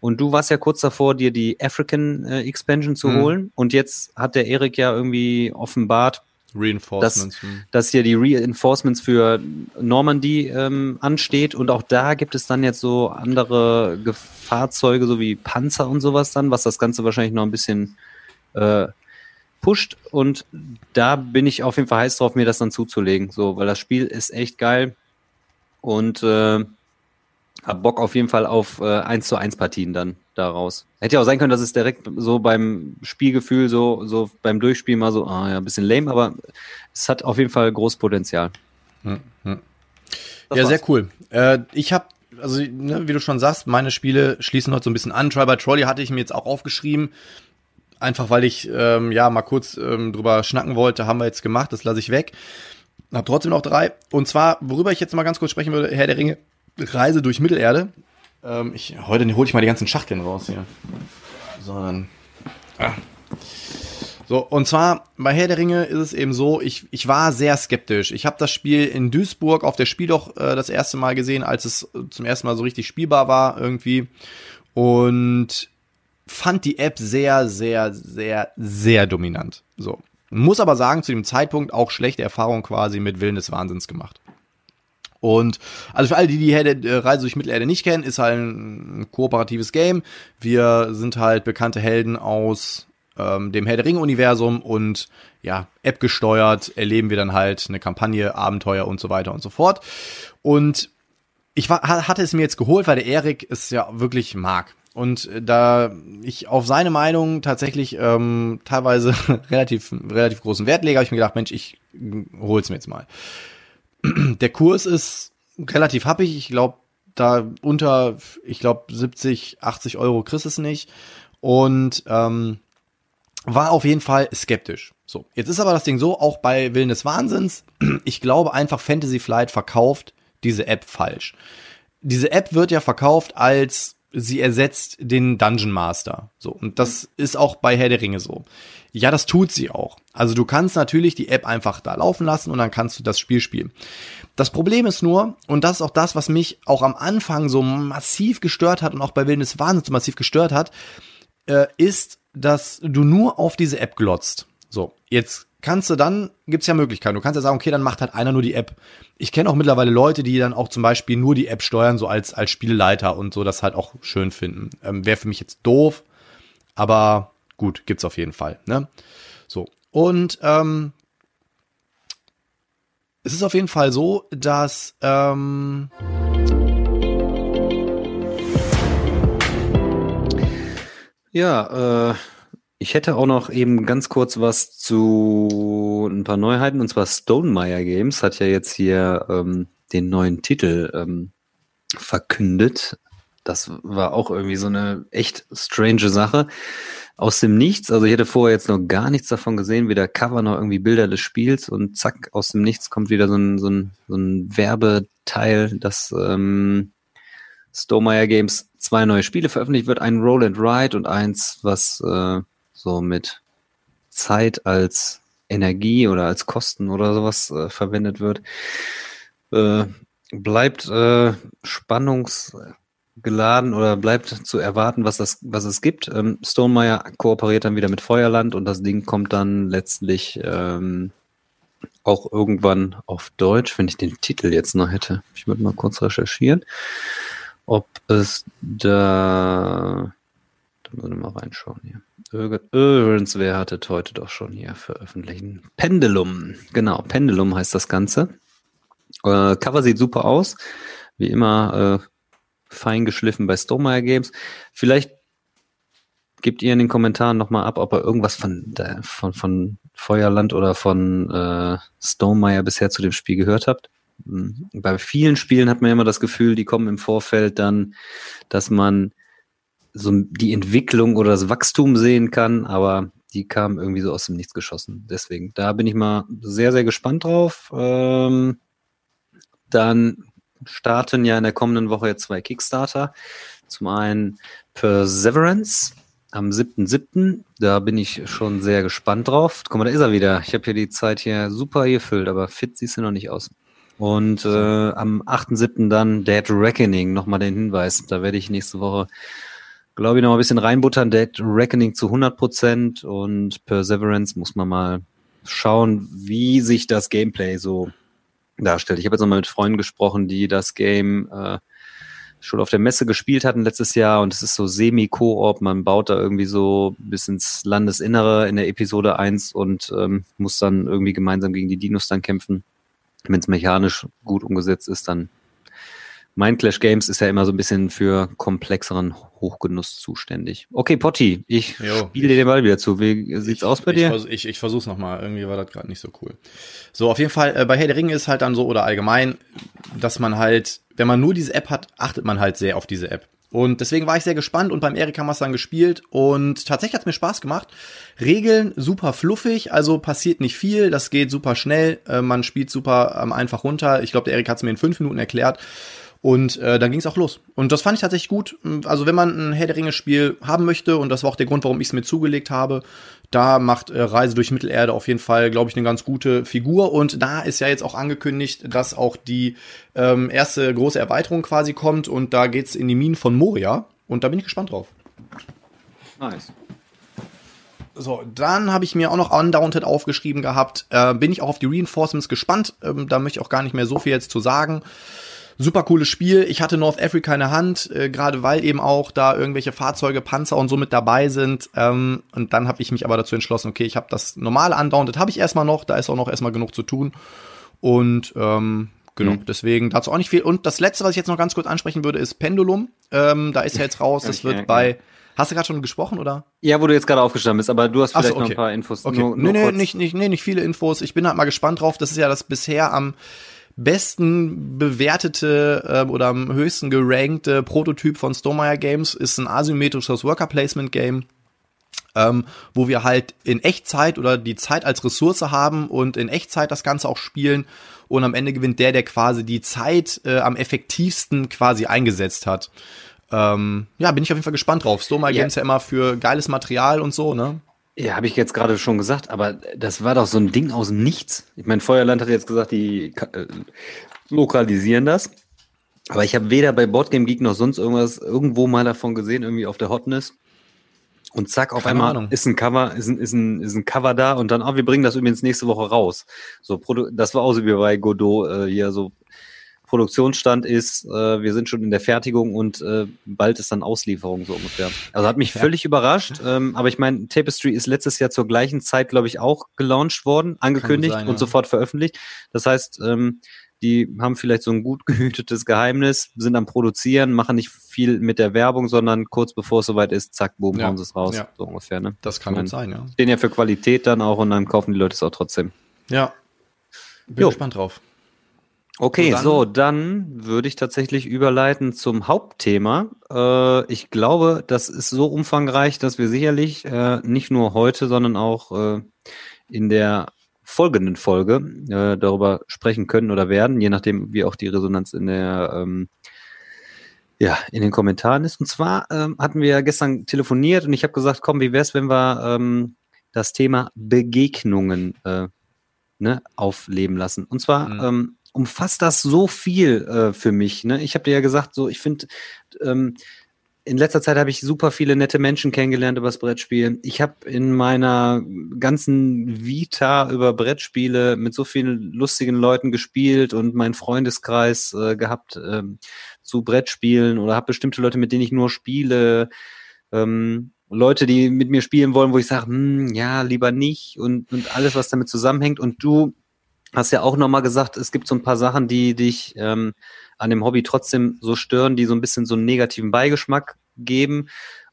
S4: Und du warst ja kurz davor, dir die African äh, Expansion zu mhm. holen. Und jetzt hat der Erik ja irgendwie offenbart, Reinforcements. Dass, hm. dass hier die Reinforcements für Normandy ähm, ansteht und auch da gibt es dann jetzt so andere Fahrzeuge, so wie Panzer und sowas dann, was das Ganze wahrscheinlich noch ein bisschen äh, pusht und da bin ich auf jeden Fall heiß drauf, mir das dann zuzulegen, so, weil das Spiel ist echt geil und äh, hab Bock auf jeden Fall auf äh, 1 zu 1 Partien dann daraus. Hätte ja auch sein können, dass es direkt so beim Spielgefühl, so, so beim Durchspiel mal so, ah ja, ein bisschen lame, aber es hat auf jeden Fall großes Potenzial. Hm,
S2: hm. Ja, war's. sehr cool. Äh, ich habe, also ne, wie du schon sagst, meine Spiele schließen heute so ein bisschen an. Try by Trolley hatte ich mir jetzt auch aufgeschrieben. Einfach weil ich ähm, ja mal kurz ähm, drüber schnacken wollte, haben wir jetzt gemacht, das lasse ich weg. Hab trotzdem noch drei. Und zwar, worüber ich jetzt mal ganz kurz sprechen würde, Herr der Ringe, Reise durch Mittelerde. Ähm, ich, heute hole ich mal die ganzen Schachteln raus hier. So, dann. Ah. So, und zwar bei Herr der Ringe ist es eben so, ich, ich war sehr skeptisch. Ich habe das Spiel in Duisburg auf der Spiel doch äh, das erste Mal gesehen, als es zum ersten Mal so richtig spielbar war irgendwie. Und fand die App sehr, sehr, sehr, sehr dominant. So. Muss aber sagen, zu dem Zeitpunkt auch schlechte Erfahrungen quasi mit Willen des Wahnsinns gemacht. Und also für alle, die die Herde, äh, Reise durch Mittelerde nicht kennen, ist halt ein kooperatives Game. Wir sind halt bekannte Helden aus ähm, dem Herr der Ringe-Universum und ja, App gesteuert erleben wir dann halt eine Kampagne, Abenteuer und so weiter und so fort. Und ich war, hatte es mir jetzt geholt, weil der Erik es ja wirklich mag. Und da ich auf seine Meinung tatsächlich ähm, teilweise relativ, relativ großen Wert lege, habe ich mir gedacht, Mensch, ich hol's mir jetzt mal. Der Kurs ist relativ happig. Ich glaube, da unter, ich glaube, 70, 80 Euro kriegst es nicht. Und ähm, war auf jeden Fall skeptisch. So, jetzt ist aber das Ding so, auch bei Willen des Wahnsinns, ich glaube einfach, Fantasy Flight verkauft diese App falsch. Diese App wird ja verkauft als sie ersetzt den Dungeon Master. So, und das ist auch bei Herr der Ringe so. Ja, das tut sie auch. Also du kannst natürlich die App einfach da laufen lassen und dann kannst du das Spiel spielen. Das Problem ist nur, und das ist auch das, was mich auch am Anfang so massiv gestört hat und auch bei Wildnis Wahnsinn so massiv gestört hat, äh, ist, dass du nur auf diese App glotzt. So, jetzt kannst du dann, gibt's ja Möglichkeiten. Du kannst ja sagen, okay, dann macht halt einer nur die App. Ich kenne auch mittlerweile Leute, die dann auch zum Beispiel nur die App steuern, so als, als Spielleiter und so, das halt auch schön finden. Ähm, Wäre für mich jetzt doof, aber gut, gibt's auf jeden Fall. Ne? So. Und ähm, es ist auf jeden Fall so, dass ähm,
S4: ja, äh, ich hätte auch noch eben ganz kurz was zu ein paar Neuheiten. Und zwar Stonemeyer Games hat ja jetzt hier ähm, den neuen Titel ähm, verkündet. Das war auch irgendwie so eine echt strange Sache. Aus dem Nichts, also ich hätte vorher jetzt noch gar nichts davon gesehen, weder Cover noch irgendwie Bilder des Spiels und zack, aus dem Nichts kommt wieder so ein, so ein, so ein Werbeteil, dass ähm, Stonemeyer Games zwei neue Spiele veröffentlicht wird, ein Roll and Ride und eins, was äh, so mit Zeit als Energie oder als Kosten oder sowas äh, verwendet wird. Äh, bleibt äh, spannungsgeladen oder bleibt zu erwarten, was das, was es gibt. Ähm, Stonemeyer kooperiert dann wieder mit Feuerland und das Ding kommt dann letztlich ähm, auch irgendwann auf Deutsch, wenn ich den Titel jetzt noch hätte. Ich würde mal kurz recherchieren. ob es da. Da müssen wir mal reinschauen hier. Irgendwer hatte heute doch schon hier veröffentlichen. Pendulum, genau, Pendulum heißt das Ganze. Äh, Cover sieht super aus. Wie immer äh, fein geschliffen bei Stonemeyer Games. Vielleicht gebt ihr in den Kommentaren nochmal ab, ob ihr irgendwas von, von, von Feuerland oder von äh, Stonemeyer bisher zu dem Spiel gehört habt. Hm, bei vielen Spielen hat man immer das Gefühl, die kommen im Vorfeld dann, dass man so die Entwicklung oder das Wachstum sehen kann, aber die kamen irgendwie so aus dem Nichts geschossen. Deswegen, da bin ich mal sehr, sehr gespannt drauf. Ähm, dann starten ja in der kommenden Woche zwei Kickstarter. Zum einen Perseverance am 7.7. Da bin ich schon sehr gespannt drauf. Guck mal, da ist er wieder. Ich habe hier die Zeit hier super gefüllt, aber fit siehst du noch nicht aus. Und äh, am 8.7. dann Dead Reckoning, nochmal den Hinweis. Da werde ich nächste Woche, glaube ich, noch ein bisschen reinbuttern. Dead Reckoning zu 100% und Perseverance muss man mal schauen, wie sich das Gameplay so darstellt. Ich habe jetzt nochmal mit Freunden gesprochen, die das Game äh, schon auf der Messe gespielt hatten letztes Jahr und es ist so semi-Koop. Man baut da irgendwie so bis ins Landesinnere in der Episode 1 und ähm, muss dann irgendwie gemeinsam gegen die Dinos dann kämpfen. Wenn es mechanisch gut umgesetzt ist, dann Mind Clash Games ist ja immer so ein bisschen für komplexeren Hochgenuss zuständig. Okay, Potti, ich spiele dir den Ball wieder zu. Wie sieht's
S2: ich,
S4: aus bei dir?
S2: Ich, ich, versuch's nochmal. Irgendwie war das gerade nicht so cool. So, auf jeden Fall, äh, bei Herr der Ringe ist halt dann so, oder allgemein, dass man halt, wenn man nur diese App hat, achtet man halt sehr auf diese App. Und deswegen war ich sehr gespannt und beim Erik haben wir es dann gespielt und tatsächlich hat es mir Spaß gemacht. Regeln super fluffig, also passiert nicht viel, das geht super schnell, äh, man spielt super ähm, einfach runter. Ich glaube, der Erik hat es mir in fünf Minuten erklärt. Und äh, dann ging es auch los. Und das fand ich tatsächlich gut. Also wenn man ein Herr der Ringe-Spiel haben möchte, und das war auch der Grund, warum ich es mir zugelegt habe, da macht äh, Reise durch Mittelerde auf jeden Fall, glaube ich, eine ganz gute Figur. Und da ist ja jetzt auch angekündigt, dass auch die ähm, erste große Erweiterung quasi kommt. Und da geht's in die Minen von Moria. Und da bin ich gespannt drauf. Nice. So, dann habe ich mir auch noch Undaunted aufgeschrieben gehabt. Äh, bin ich auch auf die Reinforcements gespannt. Ähm, da möchte ich auch gar nicht mehr so viel jetzt zu sagen. Super cooles Spiel. Ich hatte North Africa in der Hand, äh, gerade weil eben auch da irgendwelche Fahrzeuge, Panzer und so mit dabei sind. Ähm, und dann habe ich mich aber dazu entschlossen, okay, ich habe das normale Undaunted, habe ich erstmal noch, da ist auch noch erstmal genug zu tun. Und ähm, Genau, mhm. deswegen dazu auch nicht viel. Und das letzte, was ich jetzt noch ganz kurz ansprechen würde, ist Pendulum. Ähm, da ist ja jetzt raus, das wird bei. Hast du gerade schon gesprochen, oder?
S4: Ja, wo du jetzt gerade aufgestanden bist, aber du hast vielleicht so, okay. noch ein paar Infos.
S2: Okay. Nur, nur nee, nee, nicht, nicht, nee, nicht viele Infos. Ich bin halt mal gespannt drauf. Das ist ja das bisher am besten bewertete äh, oder am höchsten gerankte Prototyp von Stonemeyer Games ist ein asymmetrisches Worker Placement Game. Ähm, wo wir halt in Echtzeit oder die Zeit als Ressource haben und in Echtzeit das Ganze auch spielen und am Ende gewinnt der, der quasi die Zeit äh, am effektivsten quasi eingesetzt hat. Ähm, ja, bin ich auf jeden Fall gespannt drauf. Stonemeyer ja. Games ja immer für geiles Material und so, ne?
S4: Ja, habe ich jetzt gerade schon gesagt, aber das war doch so ein Ding aus dem Nichts. Ich meine, Feuerland hat jetzt gesagt, die äh, lokalisieren das. Aber ich habe weder bei Boardgame Geek noch sonst irgendwas irgendwo mal davon gesehen, irgendwie auf der Hotness. Und zack, auf Keine einmal Ahnung. ist ein Cover, ist ein, ist ein, ist ein Cover da und dann, oh, wir bringen das übrigens nächste Woche raus. So, das war auch so wie bei Godot, äh, hier so Produktionsstand ist, äh, wir sind schon in der Fertigung und äh, bald ist dann Auslieferung so ungefähr. Also hat mich ja. völlig überrascht. Ähm, aber ich meine, Tapestry ist letztes Jahr zur gleichen Zeit, glaube ich, auch gelauncht worden, angekündigt sein, und ja. sofort veröffentlicht. Das heißt, ähm, die haben vielleicht so ein gut gehütetes Geheimnis, sind am Produzieren, machen nicht viel mit der Werbung, sondern kurz bevor es soweit ist, zack, boom, ja. hauen sie es raus. So ungefähr, ne?
S2: Das kann gut sein, ja.
S4: Stehen ja für Qualität dann auch und dann kaufen die Leute es auch trotzdem.
S2: Ja. Bin jo. gespannt drauf.
S4: Okay, dann, so, dann würde ich tatsächlich überleiten zum Hauptthema. Äh, ich glaube, das ist so umfangreich, dass wir sicherlich äh, nicht nur heute, sondern auch äh, in der folgenden Folge äh, darüber sprechen können oder werden, je nachdem, wie auch die Resonanz in der ähm, ja, in den Kommentaren ist. Und zwar ähm, hatten wir ja gestern telefoniert und ich habe gesagt, komm, wie wär's, wenn wir ähm, das Thema Begegnungen äh, ne, aufleben lassen. Und zwar mhm. Umfasst das so viel äh, für mich. Ne? Ich habe dir ja gesagt, so ich finde, ähm, in letzter Zeit habe ich super viele nette Menschen kennengelernt über das Brettspiel. Ich habe in meiner ganzen Vita über Brettspiele mit so vielen lustigen Leuten gespielt und meinen Freundeskreis äh, gehabt äh, zu Brettspielen oder habe bestimmte Leute, mit denen ich nur spiele. Ähm, Leute, die mit mir spielen wollen, wo ich sage, hm, ja, lieber nicht und, und alles, was damit zusammenhängt. Und du hast ja auch nochmal gesagt, es gibt so ein paar Sachen, die dich ähm, an dem Hobby trotzdem so stören, die so ein bisschen so einen negativen Beigeschmack geben.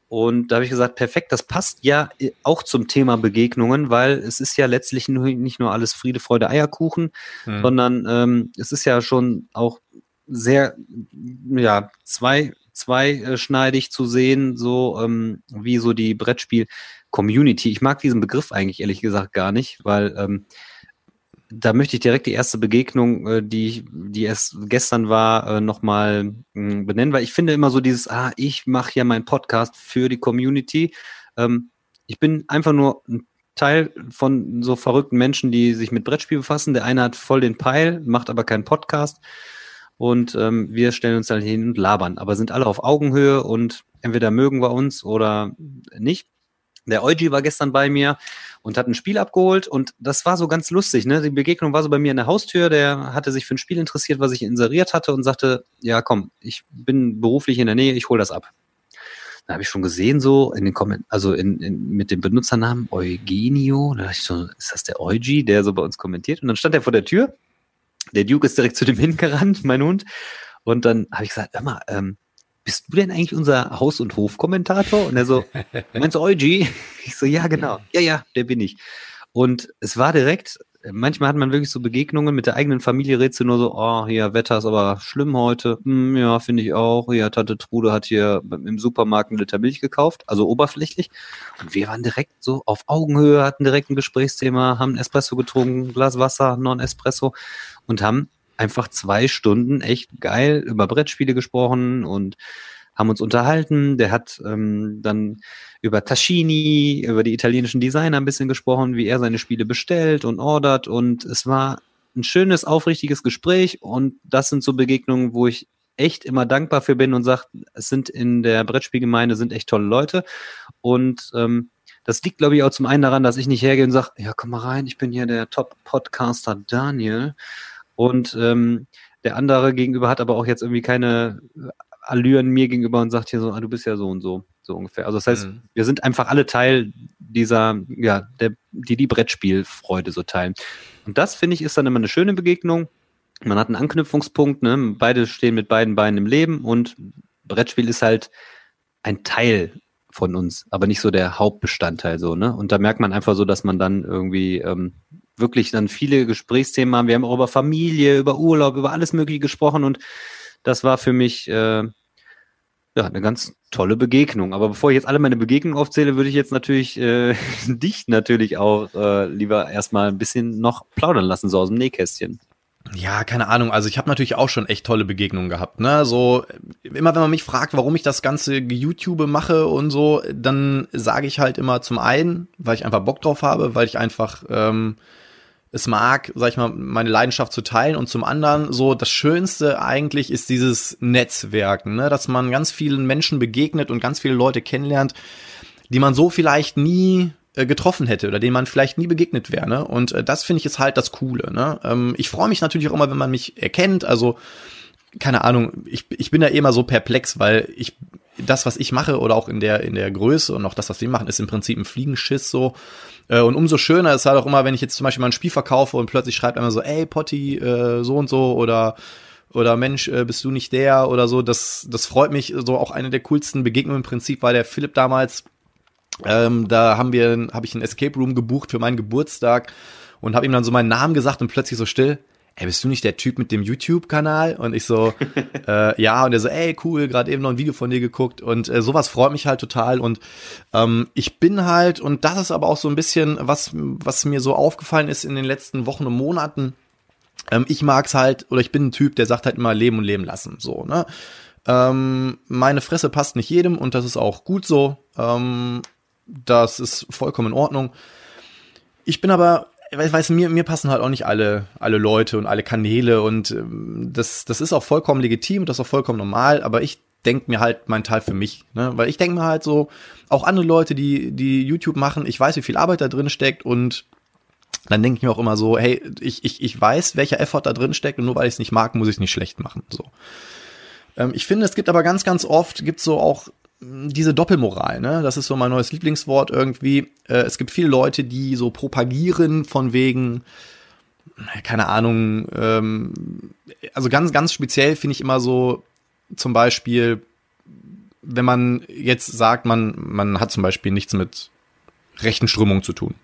S4: Und da habe ich gesagt, perfekt, das passt ja auch zum Thema Begegnungen, weil es ist ja letztlich nicht nur alles Friede, Freude, Eierkuchen, mhm. sondern ähm, es ist ja schon auch sehr, ja, zwei, zweischneidig zu sehen, so ähm, wie so die Brettspiel-Community. Ich mag diesen Begriff eigentlich ehrlich gesagt gar nicht, weil ähm, da möchte ich direkt die erste Begegnung, äh, die, die erst gestern war, äh, nochmal äh, benennen, weil ich finde immer so dieses, ah, ich mache ja meinen Podcast für die Community. Ähm, ich bin einfach nur ein Teil von so verrückten Menschen, die sich mit Brettspiel befassen. Der eine hat voll den Peil, macht aber keinen Podcast. Und ähm, wir stellen uns dann hin und labern, aber sind alle auf Augenhöhe und entweder mögen wir uns oder nicht. Der Eugi war gestern bei mir und hat ein Spiel abgeholt und das war so ganz lustig. Ne? Die Begegnung war so bei mir in der Haustür. Der hatte sich für ein Spiel interessiert, was ich inseriert hatte und sagte, ja komm, ich bin beruflich in der Nähe, ich hole das ab. Da habe ich schon gesehen, so in den Kommentaren, also in, in, mit dem Benutzernamen Eugenio, da dachte ich so, ist das der Eugi, der so bei uns kommentiert? Und dann stand er vor der Tür. Der Duke ist direkt zu dem hingerannt, mein Hund. Und dann habe ich gesagt, hör mal, ähm, bist du denn eigentlich unser Haus- und Hofkommentator? Und er so, meinst du Eugi? Ich so, ja, genau. Ja, ja, der bin ich. Und es war direkt, manchmal hat man wirklich so Begegnungen mit der eigenen Familie, redest du nur so, oh, hier, Wetter ist aber schlimm heute. Hm, ja, finde ich auch. Ja, Tante Trude hat hier im Supermarkt einen Liter Milch gekauft, also oberflächlich. Und wir waren direkt so auf Augenhöhe, hatten direkt ein Gesprächsthema, haben Espresso getrunken, Glas Wasser, Non-Espresso und haben einfach zwei Stunden echt geil über Brettspiele gesprochen und haben uns unterhalten. Der hat ähm, dann über Taschini, über die italienischen Designer ein bisschen gesprochen, wie er seine Spiele bestellt und ordert. Und es war ein schönes, aufrichtiges Gespräch. Und das sind so Begegnungen, wo ich echt immer dankbar für bin und sage, es sind in der Brettspielgemeinde sind echt tolle Leute. Und ähm, das liegt, glaube ich, auch zum einen daran, dass ich nicht hergehe und sage, ja, komm mal rein, ich bin hier der Top-Podcaster Daniel. Und ähm, der andere gegenüber hat aber auch jetzt irgendwie keine Allüren mir gegenüber und sagt hier so, ah, du bist ja so und so, so ungefähr. Also das heißt, mhm. wir sind einfach alle Teil dieser, ja, der, die die Brettspielfreude so teilen. Und das, finde ich, ist dann immer eine schöne Begegnung. Man hat einen Anknüpfungspunkt, ne? Beide stehen mit beiden Beinen im Leben und Brettspiel ist halt ein Teil von uns, aber nicht so der Hauptbestandteil so, ne? Und da merkt man einfach so, dass man dann irgendwie ähm, wirklich dann viele Gesprächsthemen haben. Wir haben auch über Familie, über Urlaub, über alles Mögliche gesprochen und das war für mich äh, ja eine ganz tolle Begegnung. Aber bevor ich jetzt alle meine Begegnungen aufzähle, würde ich jetzt natürlich äh, dich natürlich auch äh, lieber erstmal ein bisschen noch plaudern lassen, so aus dem Nähkästchen.
S2: Ja, keine Ahnung. Also ich habe natürlich auch schon echt tolle Begegnungen gehabt. Ne, so immer wenn man mich fragt, warum ich das ganze YouTube mache und so, dann sage ich halt immer zum einen, weil ich einfach Bock drauf habe, weil ich einfach ähm, es mag, sag ich mal, meine Leidenschaft zu teilen und zum anderen so das Schönste eigentlich ist dieses Netzwerken, ne? dass man ganz vielen Menschen begegnet und ganz viele Leute kennenlernt, die man so vielleicht nie äh, getroffen hätte oder denen man vielleicht nie begegnet wäre. Ne? Und äh, das finde ich ist halt das Coole. Ne? Ähm, ich freue mich natürlich auch immer, wenn man mich erkennt. Also keine Ahnung, ich, ich bin da eh immer so perplex, weil ich das, was ich mache oder auch in der in der Größe und auch das, was wir machen, ist im Prinzip ein Fliegenschiss so. Äh, und umso schöner ist halt auch immer, wenn ich jetzt zum Beispiel mal ein Spiel verkaufe und plötzlich schreibt einer so, ey Potti, äh, so und so oder oder Mensch, äh, bist du nicht der oder so. Das, das freut mich. So auch eine der coolsten Begegnungen im Prinzip war der Philipp damals. Ähm, da haben wir, habe ich ein Escape Room gebucht für meinen Geburtstag und habe ihm dann so meinen Namen gesagt und plötzlich so still ey, bist du nicht der Typ mit dem YouTube-Kanal? Und ich so, äh, ja, und er so, ey, cool, gerade eben noch ein Video von dir geguckt. Und äh, sowas freut mich halt total. Und ähm, ich bin halt, und das ist aber auch so ein bisschen, was, was mir so aufgefallen ist in den letzten Wochen und Monaten. Ähm, ich mag's halt, oder ich bin ein Typ, der sagt halt immer leben und leben lassen. So, ne? Ähm, meine Fresse passt nicht jedem und das ist auch gut so. Ähm, das ist vollkommen in Ordnung. Ich bin aber ich weiß, mir, mir passen halt auch nicht alle, alle Leute und alle Kanäle und ähm, das, das ist auch vollkommen legitim, das ist auch vollkommen normal, aber ich denke mir halt meinen Teil für mich, ne? Weil ich denke mir halt so, auch andere Leute, die, die YouTube machen, ich weiß, wie viel Arbeit da drin steckt und dann denke ich mir auch immer so, hey, ich, ich, ich weiß, welcher Effort da drin steckt und nur weil ich es nicht mag, muss ich es nicht schlecht machen. So. Ähm, ich finde, es gibt aber ganz, ganz oft, gibt so auch diese Doppelmoral, ne? Das ist so mein neues Lieblingswort irgendwie. Äh, es gibt viele Leute, die so propagieren von wegen, keine Ahnung, ähm, also ganz, ganz speziell finde ich immer so, zum Beispiel, wenn man jetzt sagt, man, man hat zum Beispiel nichts mit rechten Strömungen zu tun.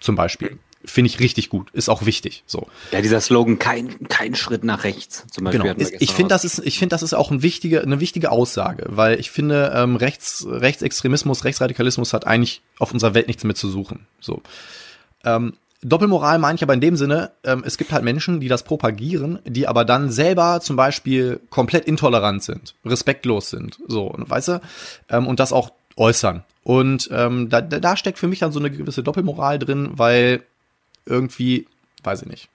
S2: Zum Beispiel. Finde ich richtig gut. Ist auch wichtig. So.
S4: Ja, dieser Slogan, kein, kein Schritt nach rechts.
S2: Zum Beispiel genau. Ist, ich finde, das ist, ich finde, das ist auch ein wichtige, eine wichtige Aussage, weil ich finde, ähm, Rechts, Rechtsextremismus, Rechtsradikalismus hat eigentlich auf unserer Welt nichts mehr zu suchen. So. Ähm, Doppelmoral meine ich aber in dem Sinne, ähm, es gibt halt Menschen, die das propagieren, die aber dann selber zum Beispiel komplett intolerant sind, respektlos sind, so, weißt du, ähm, und das auch äußern. Und ähm, da, da steckt für mich dann so eine gewisse Doppelmoral drin, weil irgendwie, weiß ich nicht.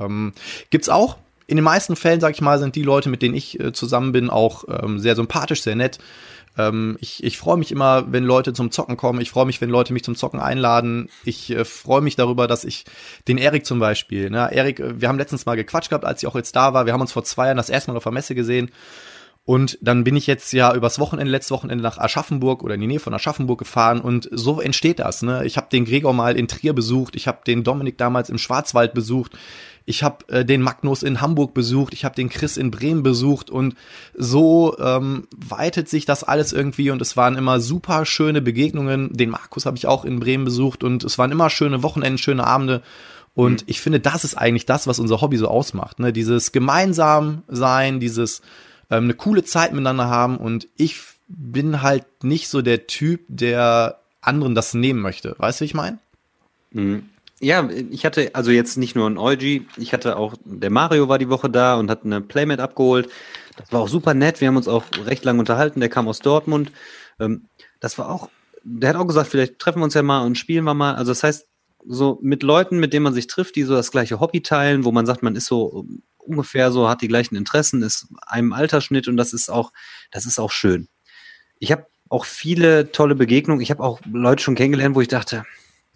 S2: Ähm, gibt's auch. In den meisten Fällen, sag ich mal, sind die Leute, mit denen ich äh, zusammen bin, auch ähm, sehr sympathisch, sehr nett. Ähm, ich ich freue mich immer, wenn Leute zum Zocken kommen. Ich freue mich, wenn Leute mich zum Zocken einladen. Ich äh, freue mich darüber, dass ich den Erik zum Beispiel, ne, Erik, äh, wir haben letztens mal gequatscht gehabt, als ich auch jetzt da war. Wir haben uns vor zwei Jahren das erste Mal auf der Messe gesehen. Und dann bin ich jetzt ja übers Wochenende, letztes Wochenende nach Aschaffenburg oder in die Nähe von Aschaffenburg gefahren und so entsteht das. Ne? Ich habe den Gregor mal in Trier besucht, ich habe den Dominik damals im Schwarzwald besucht, ich habe äh, den Magnus in Hamburg besucht, ich habe den Chris in Bremen besucht und so ähm, weitet sich das alles irgendwie und es waren immer super schöne Begegnungen. Den Markus habe ich auch in Bremen besucht und es waren immer schöne Wochenenden, schöne Abende. Und mhm. ich finde, das ist eigentlich das, was unser Hobby so ausmacht. Ne? Dieses gemeinsam sein, dieses ähm, eine coole Zeit miteinander haben und ich bin halt nicht so der Typ, der anderen das nehmen möchte. Weißt du, wie ich meine?
S4: Mhm. Ja, ich hatte also jetzt nicht nur ein Eugi, ich hatte auch, der Mario war die Woche da und hat eine Playmat abgeholt. Das war auch super nett. Wir haben uns auch recht lang unterhalten. Der kam aus Dortmund. Ähm, das war auch, der hat auch gesagt, vielleicht treffen wir uns ja mal und spielen wir mal. Also das heißt, so mit Leuten, mit denen man sich trifft, die so das gleiche Hobby teilen, wo man sagt, man ist so ungefähr so, hat die gleichen Interessen, ist einem Altersschnitt und das ist auch, das ist auch schön. Ich habe auch viele tolle Begegnungen. Ich habe auch Leute schon kennengelernt, wo ich dachte,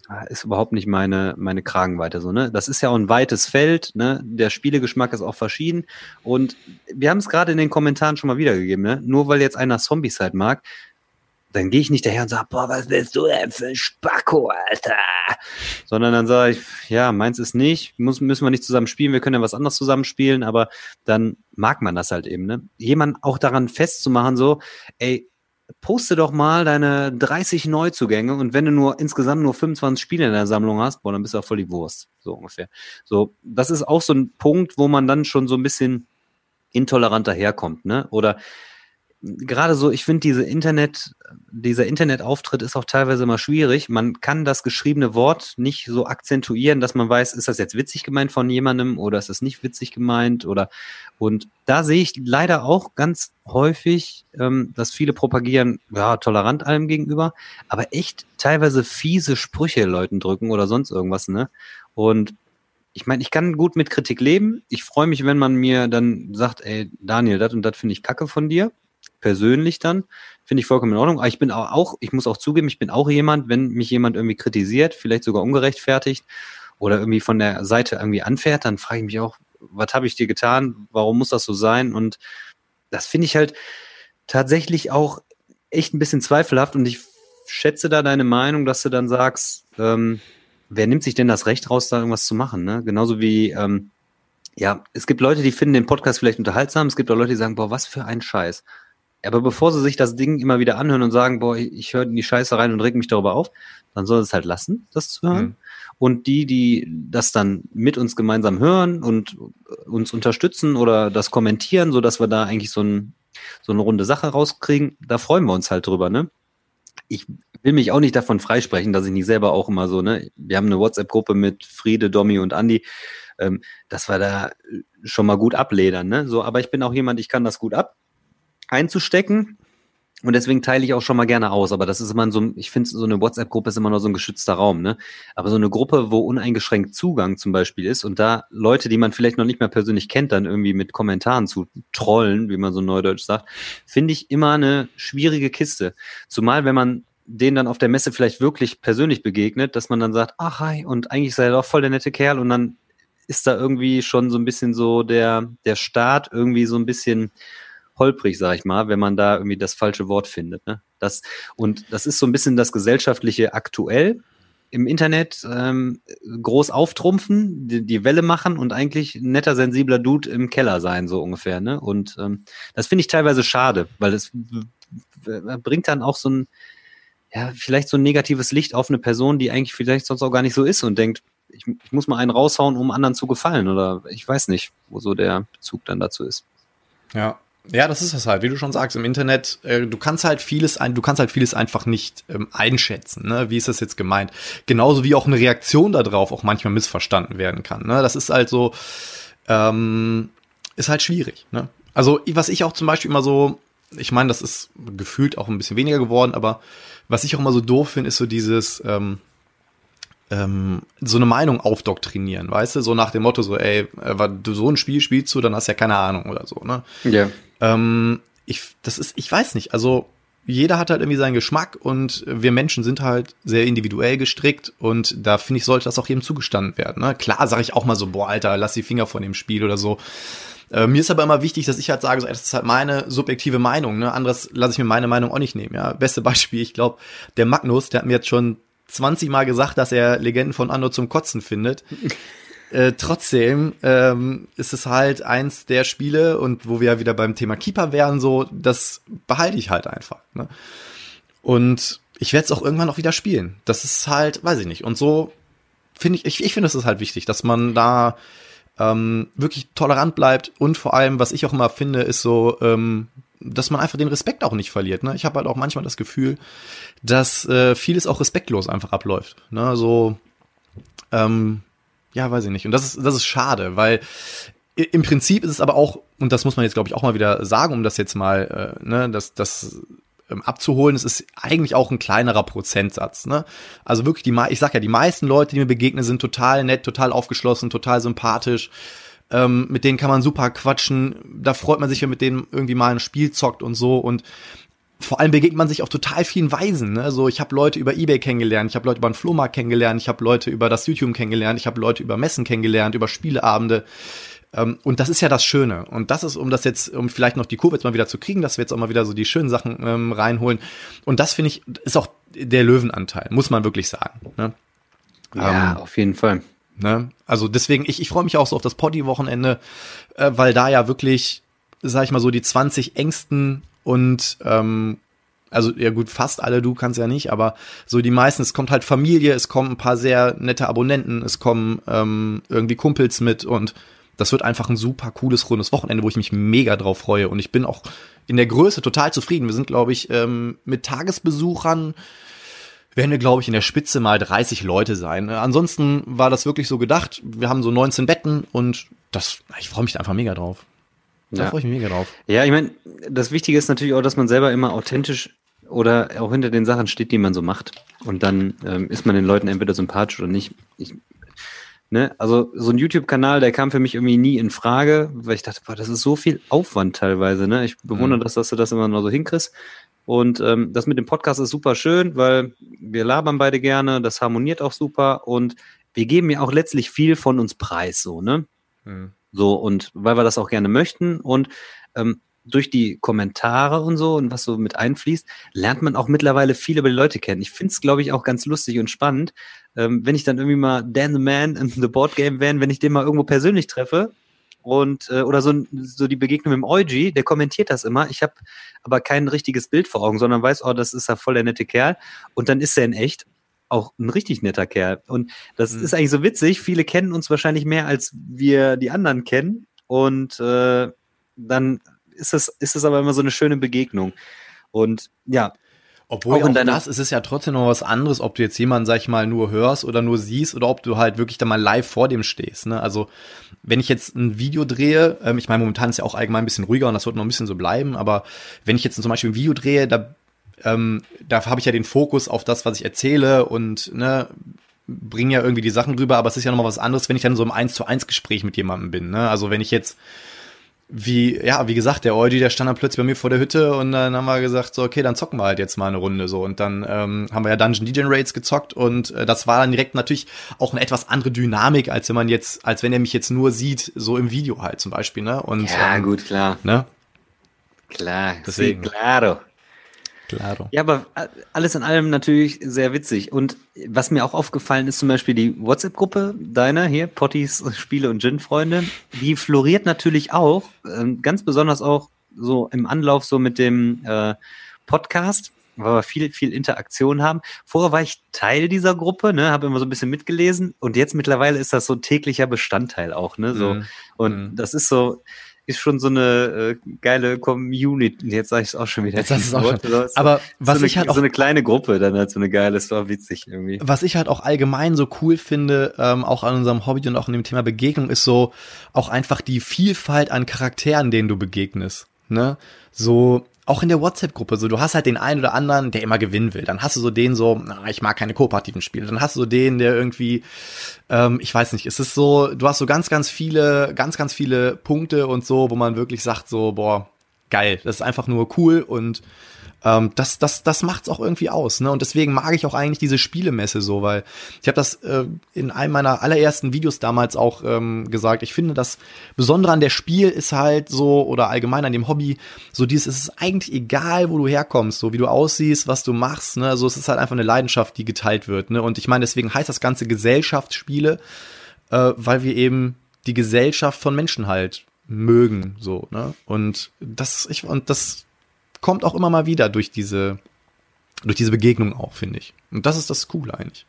S4: Ah, ist überhaupt nicht meine, meine Kragenweite so, ne? Das ist ja auch ein weites Feld, ne? Der Spielegeschmack ist auch verschieden. Und wir haben es gerade in den Kommentaren schon mal wiedergegeben, ne? Nur weil jetzt einer Zombie-Side mag, dann gehe ich nicht daher und sage, boah, was bist du denn für ein Spacko, Alter? Sondern dann sage ich, ja, meins ist nicht, muss, müssen wir nicht zusammen spielen, wir können ja was anderes zusammen spielen, aber dann mag man das halt eben, ne? Jemand auch daran festzumachen, so, ey, poste doch mal deine 30 Neuzugänge und wenn du nur insgesamt nur 25 Spiele in der Sammlung hast, boah, dann bist du auch voll die Wurst, so ungefähr. So, das ist auch so ein Punkt, wo man dann schon so ein bisschen intoleranter herkommt, ne? Oder gerade so, ich finde diese Internet, dieser Internetauftritt ist auch teilweise immer schwierig. Man kann das geschriebene Wort nicht so akzentuieren, dass man weiß, ist das jetzt witzig gemeint von jemandem oder ist das nicht witzig gemeint oder und da sehe ich leider auch ganz häufig, ähm, dass viele propagieren, ja, tolerant allem gegenüber, aber echt teilweise fiese Sprüche Leuten drücken oder sonst irgendwas, ne? Und ich meine, ich kann gut mit Kritik leben. Ich freue mich, wenn man mir dann sagt, ey, Daniel, das und das finde ich kacke von dir persönlich dann, finde ich vollkommen in Ordnung. Aber ich bin auch, ich muss auch zugeben, ich bin auch jemand, wenn mich jemand irgendwie kritisiert, vielleicht sogar ungerechtfertigt oder irgendwie von der Seite irgendwie anfährt, dann frage ich mich auch, was habe ich dir getan? Warum muss das so sein? Und das finde ich halt tatsächlich auch echt ein bisschen zweifelhaft und ich schätze da deine Meinung, dass du dann sagst, ähm, wer nimmt sich denn das Recht raus, da irgendwas zu machen? Ne? Genauso wie, ähm, ja, es gibt Leute, die finden den Podcast vielleicht unterhaltsam, es gibt auch Leute, die sagen, boah, was für ein Scheiß. Aber bevor sie sich das Ding immer wieder anhören und sagen, boah, ich höre in die Scheiße rein und reg mich darüber auf, dann soll es halt lassen, das zu hören. Mhm. Und die, die das dann mit uns gemeinsam hören und uns unterstützen oder das kommentieren, so dass wir da eigentlich so, ein, so eine runde Sache rauskriegen, da freuen wir uns halt drüber, ne? Ich will mich auch nicht davon freisprechen, dass ich nicht selber auch immer so, ne? Wir haben eine WhatsApp-Gruppe mit Friede, Domi und Andi, ähm, dass wir da schon mal gut abledern, ne? So, aber ich bin auch jemand, ich kann das gut ab einzustecken. Und deswegen teile ich auch schon mal gerne aus. Aber das ist immer so, ich finde, so eine WhatsApp-Gruppe ist immer noch so ein geschützter Raum, ne? Aber so eine Gruppe, wo uneingeschränkt Zugang zum Beispiel ist und da Leute, die man vielleicht noch nicht mehr persönlich kennt, dann irgendwie mit Kommentaren zu trollen, wie man so neudeutsch sagt, finde ich immer eine schwierige Kiste. Zumal, wenn man denen dann auf der Messe vielleicht wirklich persönlich begegnet, dass man dann sagt, ach hi, und eigentlich sei er doch voll der nette Kerl und dann ist da irgendwie schon so ein bisschen so der, der Start irgendwie so ein bisschen holprig, sag ich mal, wenn man da irgendwie das falsche Wort findet. Ne? Das, und das ist so ein bisschen das gesellschaftliche aktuell im Internet ähm, groß auftrumpfen, die, die Welle machen und eigentlich ein netter, sensibler Dude im Keller sein, so ungefähr. Ne? Und ähm, das finde ich teilweise schade, weil das bringt dann auch so ein, ja, vielleicht so ein negatives Licht auf eine Person, die eigentlich vielleicht sonst auch gar nicht so ist und denkt, ich, ich muss mal einen raushauen, um anderen zu gefallen oder ich weiß nicht, wo so der Bezug dann dazu ist.
S2: Ja, ja, das ist es halt, wie du schon sagst, im Internet, äh, du kannst halt vieles ein, du kannst halt vieles einfach nicht ähm, einschätzen, ne? Wie ist das jetzt gemeint? Genauso wie auch eine Reaktion darauf auch manchmal missverstanden werden kann. Ne? Das ist halt so, ähm, ist halt schwierig. Ne? Also, was ich auch zum Beispiel immer so, ich meine, das ist gefühlt auch ein bisschen weniger geworden, aber was ich auch immer so doof finde, ist so dieses, ähm, ähm, so eine Meinung aufdoktrinieren, weißt du, so nach dem Motto so, ey, äh, du so ein Spiel spielst du, dann hast du ja keine Ahnung oder so, ne?
S4: Ja. Yeah.
S2: Ähm, ich, das ist, ich weiß nicht, also jeder hat halt irgendwie seinen Geschmack und wir Menschen sind halt sehr individuell gestrickt und da finde ich, sollte das auch jedem zugestanden werden. Ne? Klar sage ich auch mal so, boah, Alter, lass die Finger von dem Spiel oder so. Äh, mir ist aber immer wichtig, dass ich halt sage, so, das ist halt meine subjektive Meinung. Ne? Anderes lasse ich mir meine Meinung auch nicht nehmen. Ja? Beste Beispiel, ich glaube, der Magnus, der hat mir jetzt schon 20 Mal gesagt, dass er Legenden von Anno zum Kotzen findet. Äh, trotzdem ähm, ist es halt eins der Spiele und wo wir ja wieder beim Thema Keeper wären, so, das behalte ich halt einfach. Ne? Und ich werde es auch irgendwann auch wieder spielen. Das ist halt, weiß ich nicht. Und so finde ich, ich, ich finde, es ist halt wichtig, dass man da ähm, wirklich tolerant bleibt und vor allem, was ich auch immer finde, ist so, ähm, dass man einfach den Respekt auch nicht verliert. Ne? Ich habe halt auch manchmal das Gefühl, dass äh, vieles auch respektlos einfach abläuft. Ne? So, ähm, ja, weiß ich nicht. Und das ist, das ist schade, weil im Prinzip ist es aber auch, und das muss man jetzt, glaube ich, auch mal wieder sagen, um das jetzt mal, äh, ne, das, das ähm, abzuholen, es ist eigentlich auch ein kleinerer Prozentsatz. Ne? Also wirklich, die, ich sag ja, die meisten Leute, die mir begegnen, sind total nett, total aufgeschlossen, total sympathisch. Ähm, mit denen kann man super quatschen. Da freut man sich, wenn mit denen irgendwie mal ein Spiel zockt und so. Und vor allem begegnet man sich auf total vielen Weisen. Ne? So, ich habe Leute über eBay kennengelernt, ich habe Leute über den Flohmarkt kennengelernt, ich habe Leute über das YouTube kennengelernt, ich habe Leute über Messen kennengelernt, über Spieleabende. Ähm, und das ist ja das Schöne. Und das ist, um das jetzt, um vielleicht noch die Kurve jetzt mal wieder zu kriegen, dass wir jetzt auch mal wieder so die schönen Sachen ähm, reinholen. Und das finde ich, ist auch der Löwenanteil, muss man wirklich sagen. Ne?
S4: Ja, ähm, auf jeden Fall.
S2: Ne? Also deswegen, ich, ich freue mich auch so auf das Poddy-Wochenende, äh, weil da ja wirklich, sag ich mal so, die 20 engsten und ähm, also ja gut, fast alle, du kannst ja nicht, aber so die meisten, es kommt halt Familie, es kommen ein paar sehr nette Abonnenten, es kommen ähm, irgendwie Kumpels mit und das wird einfach ein super cooles, rundes Wochenende, wo ich mich mega drauf freue. Und ich bin auch in der Größe total zufrieden. Wir sind, glaube ich, ähm, mit Tagesbesuchern werden wir, glaube ich, in der Spitze mal 30 Leute sein. Ansonsten war das wirklich so gedacht. Wir haben so 19 Betten und das, ich freue mich einfach mega drauf.
S4: Da ja. freue ich mich mega drauf. Ja, ich meine, das Wichtige ist natürlich auch, dass man selber immer authentisch oder auch hinter den Sachen steht, die man so macht. Und dann ähm, ist man den Leuten entweder sympathisch oder nicht. Ich, ne, also so ein YouTube-Kanal, der kam für mich irgendwie nie in Frage, weil ich dachte, boah, das ist so viel Aufwand teilweise. Ne? Ich bewundere mhm. das, dass du das immer noch so hinkriegst. Und ähm, das mit dem Podcast ist super schön, weil wir labern beide gerne, das harmoniert auch super und wir geben ja auch letztlich viel von uns preis, so, ne? Mhm. So, und weil wir das auch gerne möchten und ähm, durch die Kommentare und so und was so mit einfließt, lernt man auch mittlerweile viel über die Leute kennen. Ich finde es, glaube ich, auch ganz lustig und spannend, ähm, wenn ich dann irgendwie mal Dan the Man in the Board Game Van, wenn ich den mal irgendwo persönlich treffe und äh, oder so, so die Begegnung mit dem Eugi, der kommentiert das immer. Ich habe aber kein richtiges Bild vor Augen, sondern weiß, oh, das ist ja voll der nette Kerl. Und dann ist er in echt auch ein richtig netter Kerl. Und das mhm. ist eigentlich so witzig. Viele kennen uns wahrscheinlich mehr, als wir die anderen kennen. Und äh, dann ist es, ist es aber immer so eine schöne Begegnung. Und ja,
S2: Obwohl auch, auch das ist es ja trotzdem noch was anderes, ob du jetzt jemanden, sag ich mal, nur hörst oder nur siehst oder ob du halt wirklich da mal live vor dem stehst. Ne? Also wenn ich jetzt ein Video drehe, ähm, ich meine, momentan ist ja auch allgemein ein bisschen ruhiger und das wird noch ein bisschen so bleiben, aber wenn ich jetzt zum Beispiel ein Video drehe, da, ähm, da habe ich ja den Fokus auf das, was ich erzähle und ne, bringe ja irgendwie die Sachen rüber, aber es ist ja nochmal was anderes, wenn ich dann so im 1 zu 1 Gespräch mit jemandem bin. Ne? Also wenn ich jetzt wie, ja, wie gesagt, der Eudi, der stand dann plötzlich bei mir vor der Hütte und dann haben wir gesagt, so, okay, dann zocken wir halt jetzt mal eine Runde so. Und dann ähm, haben wir ja Dungeon DJ Raids gezockt und äh, das war dann direkt natürlich auch eine etwas andere Dynamik, als wenn man jetzt, als wenn er mich jetzt nur sieht, so im Video halt zum Beispiel, ne? Und,
S4: ja, ähm, gut, klar.
S2: Ne?
S4: Klar,
S2: deswegen.
S4: Sí, claro.
S2: Claro.
S4: Ja, aber alles in allem natürlich sehr witzig. Und was mir auch aufgefallen ist, zum Beispiel die WhatsApp-Gruppe deiner hier, Potties Spiele und Gin-Freunde, die floriert natürlich auch, äh, ganz besonders auch so im Anlauf so mit dem äh, Podcast, weil wir viel, viel Interaktion haben. Vorher war ich Teil dieser Gruppe, ne, habe immer so ein bisschen mitgelesen und jetzt mittlerweile ist das so ein täglicher Bestandteil auch, ne, so. Mm. Und mm. das ist so, ist schon so eine äh, geile Community. Jetzt sage ich es auch schon wieder.
S2: Jetzt sagst du es auch schon. Aber was
S4: so
S2: ich
S4: halt auch so eine kleine Gruppe dann halt so eine geile, das war witzig irgendwie.
S2: Was ich halt auch allgemein so cool finde, ähm, auch an unserem Hobby und auch in dem Thema Begegnung, ist so auch einfach die Vielfalt an Charakteren, denen du begegnest. Ne? So auch in der WhatsApp-Gruppe, so du hast halt den einen oder anderen, der immer gewinnen will. Dann hast du so den so, na, ich mag keine kooperativen Spiele. Dann hast du so den, der irgendwie, ähm, ich weiß nicht, es ist so, du hast so ganz, ganz viele, ganz, ganz viele Punkte und so, wo man wirklich sagt so, boah, geil, das ist einfach nur cool und ähm, das, das, das macht's auch irgendwie aus. Ne? Und deswegen mag ich auch eigentlich diese Spielemesse so, weil ich habe das äh, in einem meiner allerersten Videos damals auch ähm, gesagt. Ich finde, das Besondere an der Spiel ist halt so, oder allgemein an dem Hobby, so dieses, es ist eigentlich egal, wo du herkommst, so wie du aussiehst, was du machst. Ne? Also es ist halt einfach eine Leidenschaft, die geteilt wird. Ne? Und ich meine, deswegen heißt das Ganze Gesellschaftsspiele, äh, weil wir eben die Gesellschaft von Menschen halt mögen so ne und das ich und das kommt auch immer mal wieder durch diese, durch diese Begegnung auch, finde ich. Und das ist das Coole eigentlich.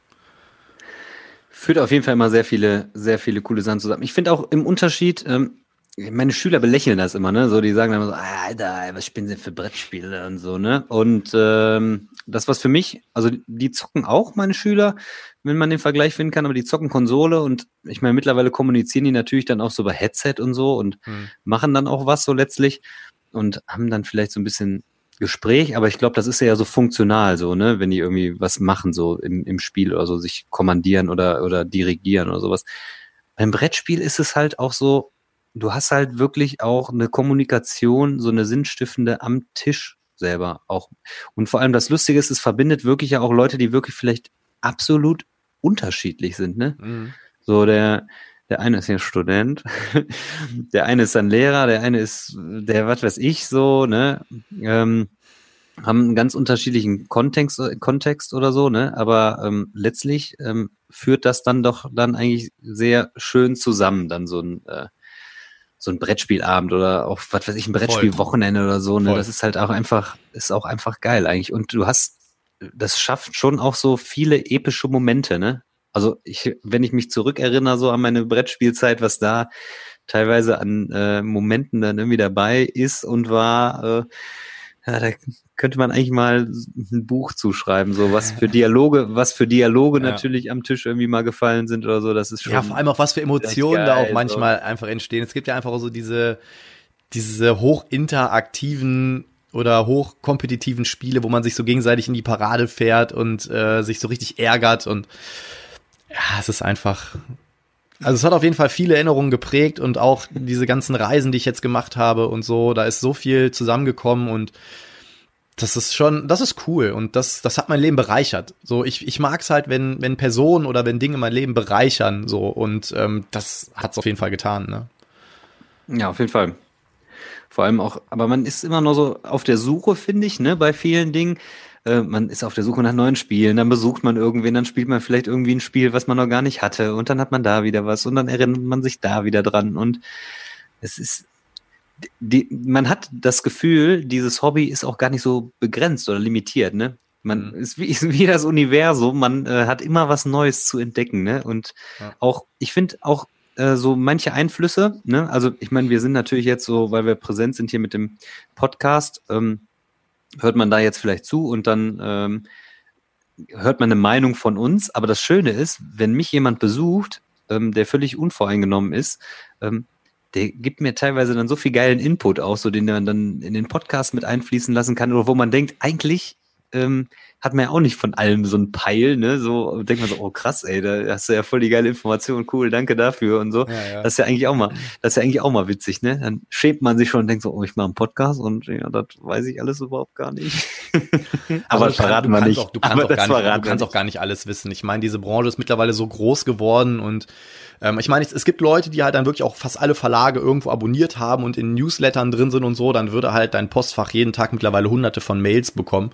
S4: Führt auf jeden Fall immer sehr viele, sehr viele coole Sachen zusammen. Ich finde auch im Unterschied, ähm, meine Schüler belächeln das immer, ne? So, die sagen dann immer so, Alter, was spielen sie für Brettspiele und so, ne? Und ähm, das, was für mich, also die zocken auch, meine Schüler, wenn man den Vergleich finden kann, aber die zocken Konsole und ich meine, mittlerweile kommunizieren die natürlich dann auch so bei Headset und so und hm. machen dann auch was so letztlich und haben dann vielleicht so ein bisschen Gespräch, aber ich glaube, das ist ja so funktional so, ne, wenn die irgendwie was machen, so im, im Spiel oder so, sich kommandieren oder, oder dirigieren oder sowas. Beim Brettspiel ist es halt auch so, du hast halt wirklich auch eine Kommunikation, so eine sinnstiftende am Tisch selber auch. Und vor allem das Lustige ist, es verbindet wirklich ja auch Leute, die wirklich vielleicht absolut unterschiedlich sind, ne? Mhm. So der, der eine ist ja Student, der eine ist ein Lehrer, der eine ist, der, was weiß ich, so, ne, ähm, haben einen ganz unterschiedlichen Kontext, Kontext oder so, ne, aber ähm, letztlich ähm, führt das dann doch dann eigentlich sehr schön zusammen, dann so ein, äh, so ein Brettspielabend oder auch, was weiß ich, ein Brettspielwochenende oder so, ne, Voll. das ist halt auch einfach, ist auch einfach geil eigentlich. Und du hast, das schafft schon auch so viele epische Momente, ne, also ich, wenn ich mich zurückerinnere so an meine Brettspielzeit, was da teilweise an äh, Momenten dann irgendwie dabei ist und war, äh, ja, da könnte man eigentlich mal ein Buch zuschreiben, so was für Dialoge, was für Dialoge ja. natürlich am Tisch irgendwie mal gefallen sind oder so, das ist schon.
S2: Ja, vor allem auch was für Emotionen geil, da auch manchmal so. einfach entstehen. Es gibt ja einfach so diese, diese hochinteraktiven oder hochkompetitiven Spiele, wo man sich so gegenseitig in die Parade fährt und äh, sich so richtig ärgert und ja, es ist einfach. Also es hat auf jeden Fall viele Erinnerungen geprägt und auch diese ganzen Reisen, die ich jetzt gemacht habe und so, da ist so viel zusammengekommen und das ist schon, das ist cool und das, das hat mein Leben bereichert. So, ich, ich mag es halt, wenn, wenn Personen oder wenn Dinge mein Leben bereichern, so und ähm, das hat es auf jeden Fall getan, ne?
S4: Ja, auf jeden Fall. Vor allem auch, aber man ist immer nur so auf der Suche, finde ich, ne, bei vielen Dingen. Äh, man ist auf der Suche nach neuen Spielen, dann besucht man irgendwen, dann spielt man vielleicht irgendwie ein Spiel, was man noch gar nicht hatte und dann hat man da wieder was und dann erinnert man sich da wieder dran und es ist die, man hat das Gefühl, dieses Hobby ist auch gar nicht so begrenzt oder limitiert, ne? Man mhm. ist, wie, ist wie das Universum, man äh, hat immer was Neues zu entdecken, ne? Und ja. auch, ich finde auch äh, so manche Einflüsse, ne? Also ich meine, wir sind natürlich jetzt so, weil wir präsent sind hier mit dem Podcast, ähm, hört man da jetzt vielleicht zu und dann ähm, hört man eine Meinung von uns. Aber das Schöne ist, wenn mich jemand besucht, ähm, der völlig unvoreingenommen ist, ähm, der gibt mir teilweise dann so viel geilen Input aus, so den man dann in den Podcast mit einfließen lassen kann, oder wo man denkt, eigentlich ähm, hat man ja auch nicht von allem so ein Peil, ne? So denkt man so, oh krass, ey, da hast du ja voll die geile Information, cool, danke dafür und so. Ja, ja. Das ist ja eigentlich auch mal, das ist ja eigentlich auch mal witzig, ne? Dann schämt man sich schon und denkt so, oh, ich mache einen Podcast und ja, das weiß ich alles überhaupt gar nicht.
S2: aber das verraten wir nicht. Auch, du kannst, auch gar, nicht, du kannst auch gar nicht alles wissen. Ich meine, diese Branche ist mittlerweile so groß geworden und ähm, ich meine, es, es, gibt Leute, die halt dann wirklich auch fast alle Verlage irgendwo abonniert haben und in Newslettern drin sind und so, dann würde halt dein Postfach jeden Tag mittlerweile hunderte von Mails bekommen.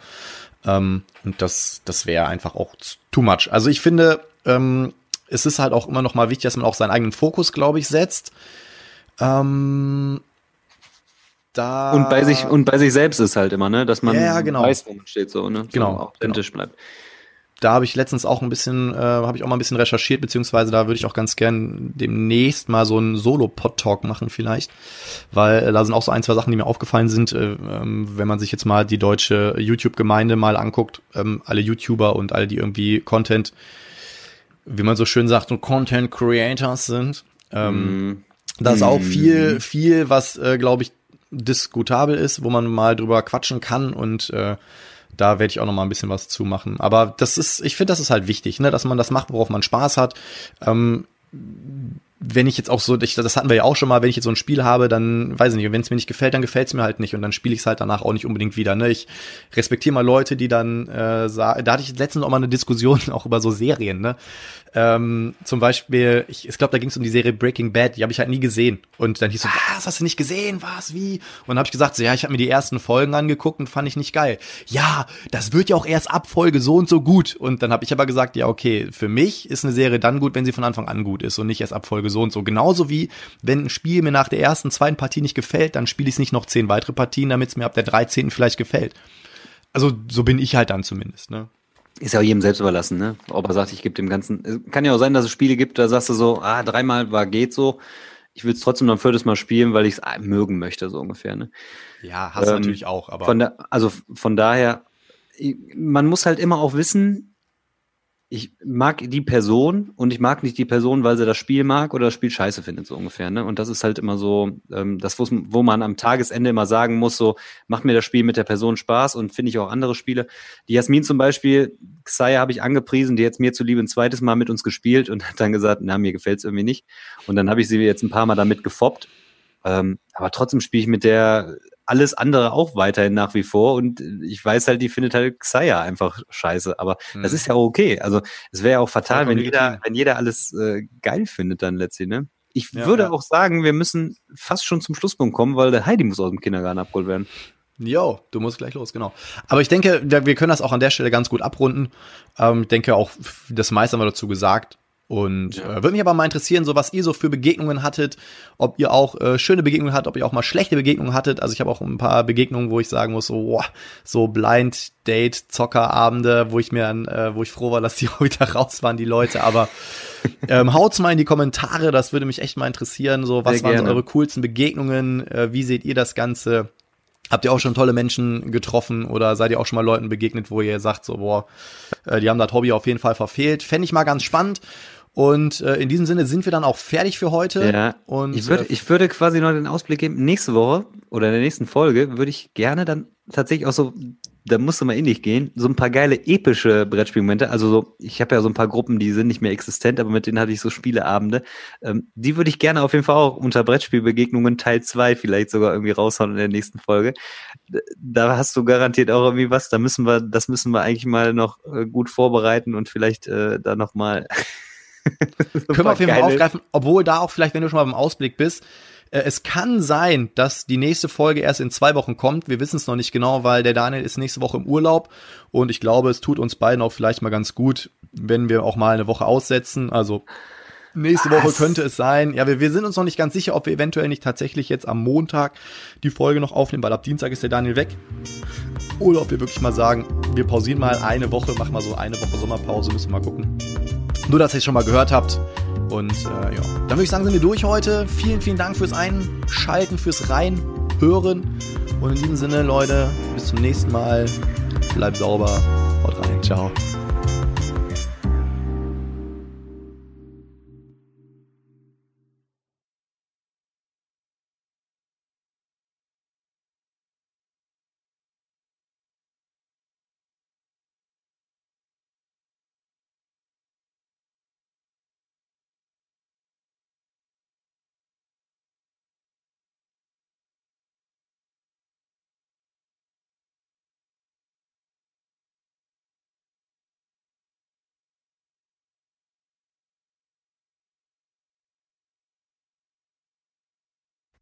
S2: Ähm, und das, das wäre einfach auch too much. Also ich finde, ähm, es ist halt auch immer noch mal wichtig, dass man auch seinen eigenen Fokus, glaube ich, setzt. Ähm,
S4: da und bei sich und bei sich selbst ist halt immer, ne, dass man
S2: ja, genau.
S4: weiß, wo man steht, so, ne,
S2: genau,
S4: so authentisch
S2: genau.
S4: bleibt
S2: da habe ich letztens auch ein bisschen, äh, habe ich auch mal ein bisschen recherchiert, beziehungsweise da würde ich auch ganz gern demnächst mal so einen Solo-Pod-Talk machen vielleicht, weil äh, da sind auch so ein, zwei Sachen, die mir aufgefallen sind, äh, ähm, wenn man sich jetzt mal die deutsche YouTube-Gemeinde mal anguckt, ähm, alle YouTuber und alle, die irgendwie Content, wie man so schön sagt, so Content Creators sind. Ähm, mm. Da ist auch mhm. viel, viel, was, äh, glaube ich, diskutabel ist, wo man mal drüber quatschen kann und äh, da werde ich auch noch mal ein bisschen was zu machen. Aber das ist, ich finde, das ist halt wichtig, ne, dass man das macht, worauf man Spaß hat. Ähm, wenn ich jetzt auch so, das hatten wir ja auch schon mal, wenn ich jetzt so ein Spiel habe, dann weiß ich nicht, wenn es mir nicht gefällt, dann gefällt es mir halt nicht und dann spiele ich es halt danach auch nicht unbedingt wieder. Ne? Ich respektiere mal Leute, die dann äh, sagen, da hatte ich letztens auch mal eine Diskussion auch über so Serien, ne? Ähm, zum Beispiel, ich, ich glaube, da ging es um die Serie Breaking Bad, die habe ich halt nie gesehen. Und dann hieß so, was, hast du nicht gesehen? Was, wie? Und dann habe ich gesagt, so, ja, ich habe mir die ersten Folgen angeguckt und fand ich nicht geil. Ja, das wird ja auch erst ab Folge so und so gut. Und dann habe ich aber gesagt, ja, okay, für mich ist eine Serie dann gut, wenn sie von Anfang an gut ist und nicht erst ab Folge so und so. Genauso wie, wenn ein Spiel mir nach der ersten, zweiten Partie nicht gefällt, dann spiele ich es nicht noch zehn weitere Partien, damit es mir ab der 13. vielleicht gefällt. Also so bin ich halt dann zumindest, ne?
S4: Ist ja auch jedem selbst überlassen, ne? Ob er sagt, ich gebe dem Ganzen. Kann ja auch sein, dass es Spiele gibt, da sagst du so, ah, dreimal war geht so. Ich will es trotzdem noch ein viertes Mal spielen, weil ich es mögen möchte, so ungefähr, ne?
S2: Ja, hast du ähm, natürlich auch, aber.
S4: Von da, also von daher, man muss halt immer auch wissen, ich mag die Person und ich mag nicht die Person, weil sie das Spiel mag oder das Spiel scheiße findet, so ungefähr. Ne? Und das ist halt immer so, ähm, das, wo man am Tagesende immer sagen muss, so, macht mir das Spiel mit der Person Spaß und finde ich auch andere Spiele. Die Jasmin zum Beispiel, Xayah habe ich angepriesen, die jetzt mir zuliebe ein zweites Mal mit uns gespielt und hat dann gesagt, na, mir gefällt es irgendwie nicht. Und dann habe ich sie jetzt ein paar Mal damit gefoppt. Ähm, aber trotzdem spiele ich mit der alles andere auch weiterhin nach wie vor. Und ich weiß halt, die findet halt Xayah einfach scheiße. Aber mhm. das ist ja okay. Also es wäre ja auch fatal, wenn jeder, wenn jeder alles äh, geil findet dann letztlich, ne? Ich ja, würde ja. auch sagen, wir müssen fast schon zum Schlusspunkt kommen, weil der Heidi muss aus dem Kindergarten abgeholt werden.
S2: Jo, du musst gleich los, genau. Aber ich denke, wir können das auch an der Stelle ganz gut abrunden. Ähm, ich denke auch, das meiste haben wir dazu gesagt. Und ja. äh, würde mich aber mal interessieren, so was ihr so für Begegnungen hattet, ob ihr auch äh, schöne Begegnungen hattet, ob ihr auch mal schlechte Begegnungen hattet. Also ich habe auch ein paar Begegnungen, wo ich sagen muss, so, boah, so Blind Date Zockerabende, wo ich mir äh, wo ich froh war, dass die heute raus waren, die Leute. Aber ähm, haut's mal in die Kommentare, das würde mich echt mal interessieren. So, was waren so eure coolsten Begegnungen? Äh, wie seht ihr das Ganze? Habt ihr auch schon tolle Menschen getroffen oder seid ihr auch schon mal Leuten begegnet, wo ihr sagt, so, boah, äh, die haben das Hobby auf jeden Fall verfehlt? Fände ich mal ganz spannend. Und äh, in diesem Sinne sind wir dann auch fertig für heute.
S4: Ja.
S2: Und
S4: ich würde, äh, ich würde quasi noch den Ausblick geben. Nächste Woche oder in der nächsten Folge würde ich gerne dann tatsächlich auch so, da musst du mal in dich gehen, so ein paar geile epische Brettspielmomente. Also so, ich habe ja so ein paar Gruppen, die sind nicht mehr existent, aber mit denen hatte ich so Spieleabende. Ähm, die würde ich gerne auf jeden Fall auch unter Brettspielbegegnungen Teil 2 vielleicht sogar irgendwie raushauen in der nächsten Folge. Da hast du garantiert auch irgendwie was. Da müssen wir, das müssen wir eigentlich mal noch äh, gut vorbereiten und vielleicht äh, da noch mal
S2: Können wir auf jeden Fall aufgreifen, obwohl da auch vielleicht, wenn du schon mal beim Ausblick bist, äh, es kann sein, dass die nächste Folge erst in zwei Wochen kommt. Wir wissen es noch nicht genau, weil der Daniel ist nächste Woche im Urlaub und ich glaube, es tut uns beiden auch vielleicht mal ganz gut, wenn wir auch mal eine Woche aussetzen. Also nächste Was? Woche könnte es sein. Ja, wir, wir sind uns noch nicht ganz sicher, ob wir eventuell nicht tatsächlich jetzt am Montag die Folge noch aufnehmen, weil ab Dienstag ist der Daniel weg. Oder ob wir wirklich mal sagen, wir pausieren mal eine Woche, machen mal so eine Woche Sommerpause, müssen wir mal gucken. Nur, dass ihr es schon mal gehört habt. Und äh, ja, dann würde ich sagen, sind wir durch heute. Vielen, vielen Dank fürs Einschalten, fürs Reinhören. Und in diesem Sinne, Leute, bis zum nächsten Mal. Bleibt sauber. Haut rein. Ciao.